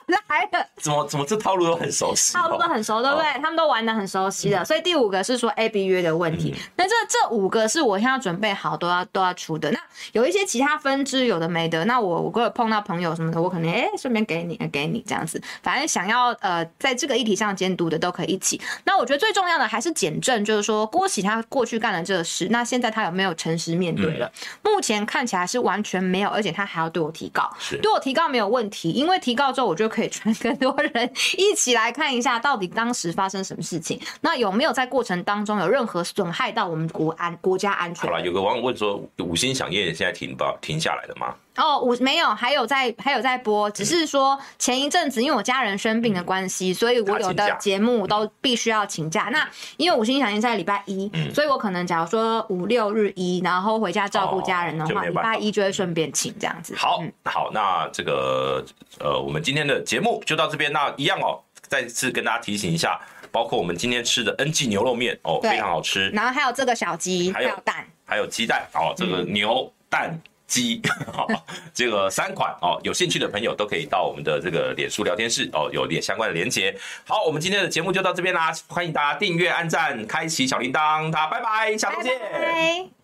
[SPEAKER 2] 怎么来了？
[SPEAKER 1] 怎么怎么这套路都很熟悉？
[SPEAKER 2] 套路都很熟，对不对？他们都玩的很熟悉的。所以第五个是说 A B 约的问题。那这这五个是我现在准备好都要都要出的。那有一些其他分支有的没的。那我我如果碰到朋友什么的，我可能哎顺便给你给你这样子。反正想要呃在这个议题上监督的都可以一起。那我觉得最重要的还是检证，就是说郭喜他过去干了这个事，那现在他有没有诚实？面对了，目前看起来是完全没有，而且他还要对我提告，对我提告没有问题，因为提告之后我就可以传 更多人一起来看一下，到底当时发生什么事情，那有没有在过程当中有任何损害到我们国安国家安全？
[SPEAKER 1] 好了，有个网友问说，五星响应现在停吧，停下来了吗？
[SPEAKER 2] 哦，我没有，还有在还有在播，只是说前一阵子因为我家人生病的关系，所以我有的节目都必须要请假。那因为五星响夜在礼拜一，所以我可能假如说五六日一，然后回家照顾家人的话，礼拜一就会顺便请这样子。
[SPEAKER 1] 好，好，那这个呃，我们今天的节目就到这边。那一样哦，再次跟大家提醒一下，包括我们今天吃的 NG 牛肉面哦，非常好吃。
[SPEAKER 2] 然后还有这个小鸡，还有蛋，
[SPEAKER 1] 还有鸡蛋哦，这个牛蛋。鸡，好，这个三款哦，有兴趣的朋友都可以到我们的这个脸书聊天室哦，有点相关的连结。好，我们今天的节目就到这边啦，欢迎大家订阅、按赞、开启小铃铛，大家拜拜，下周见。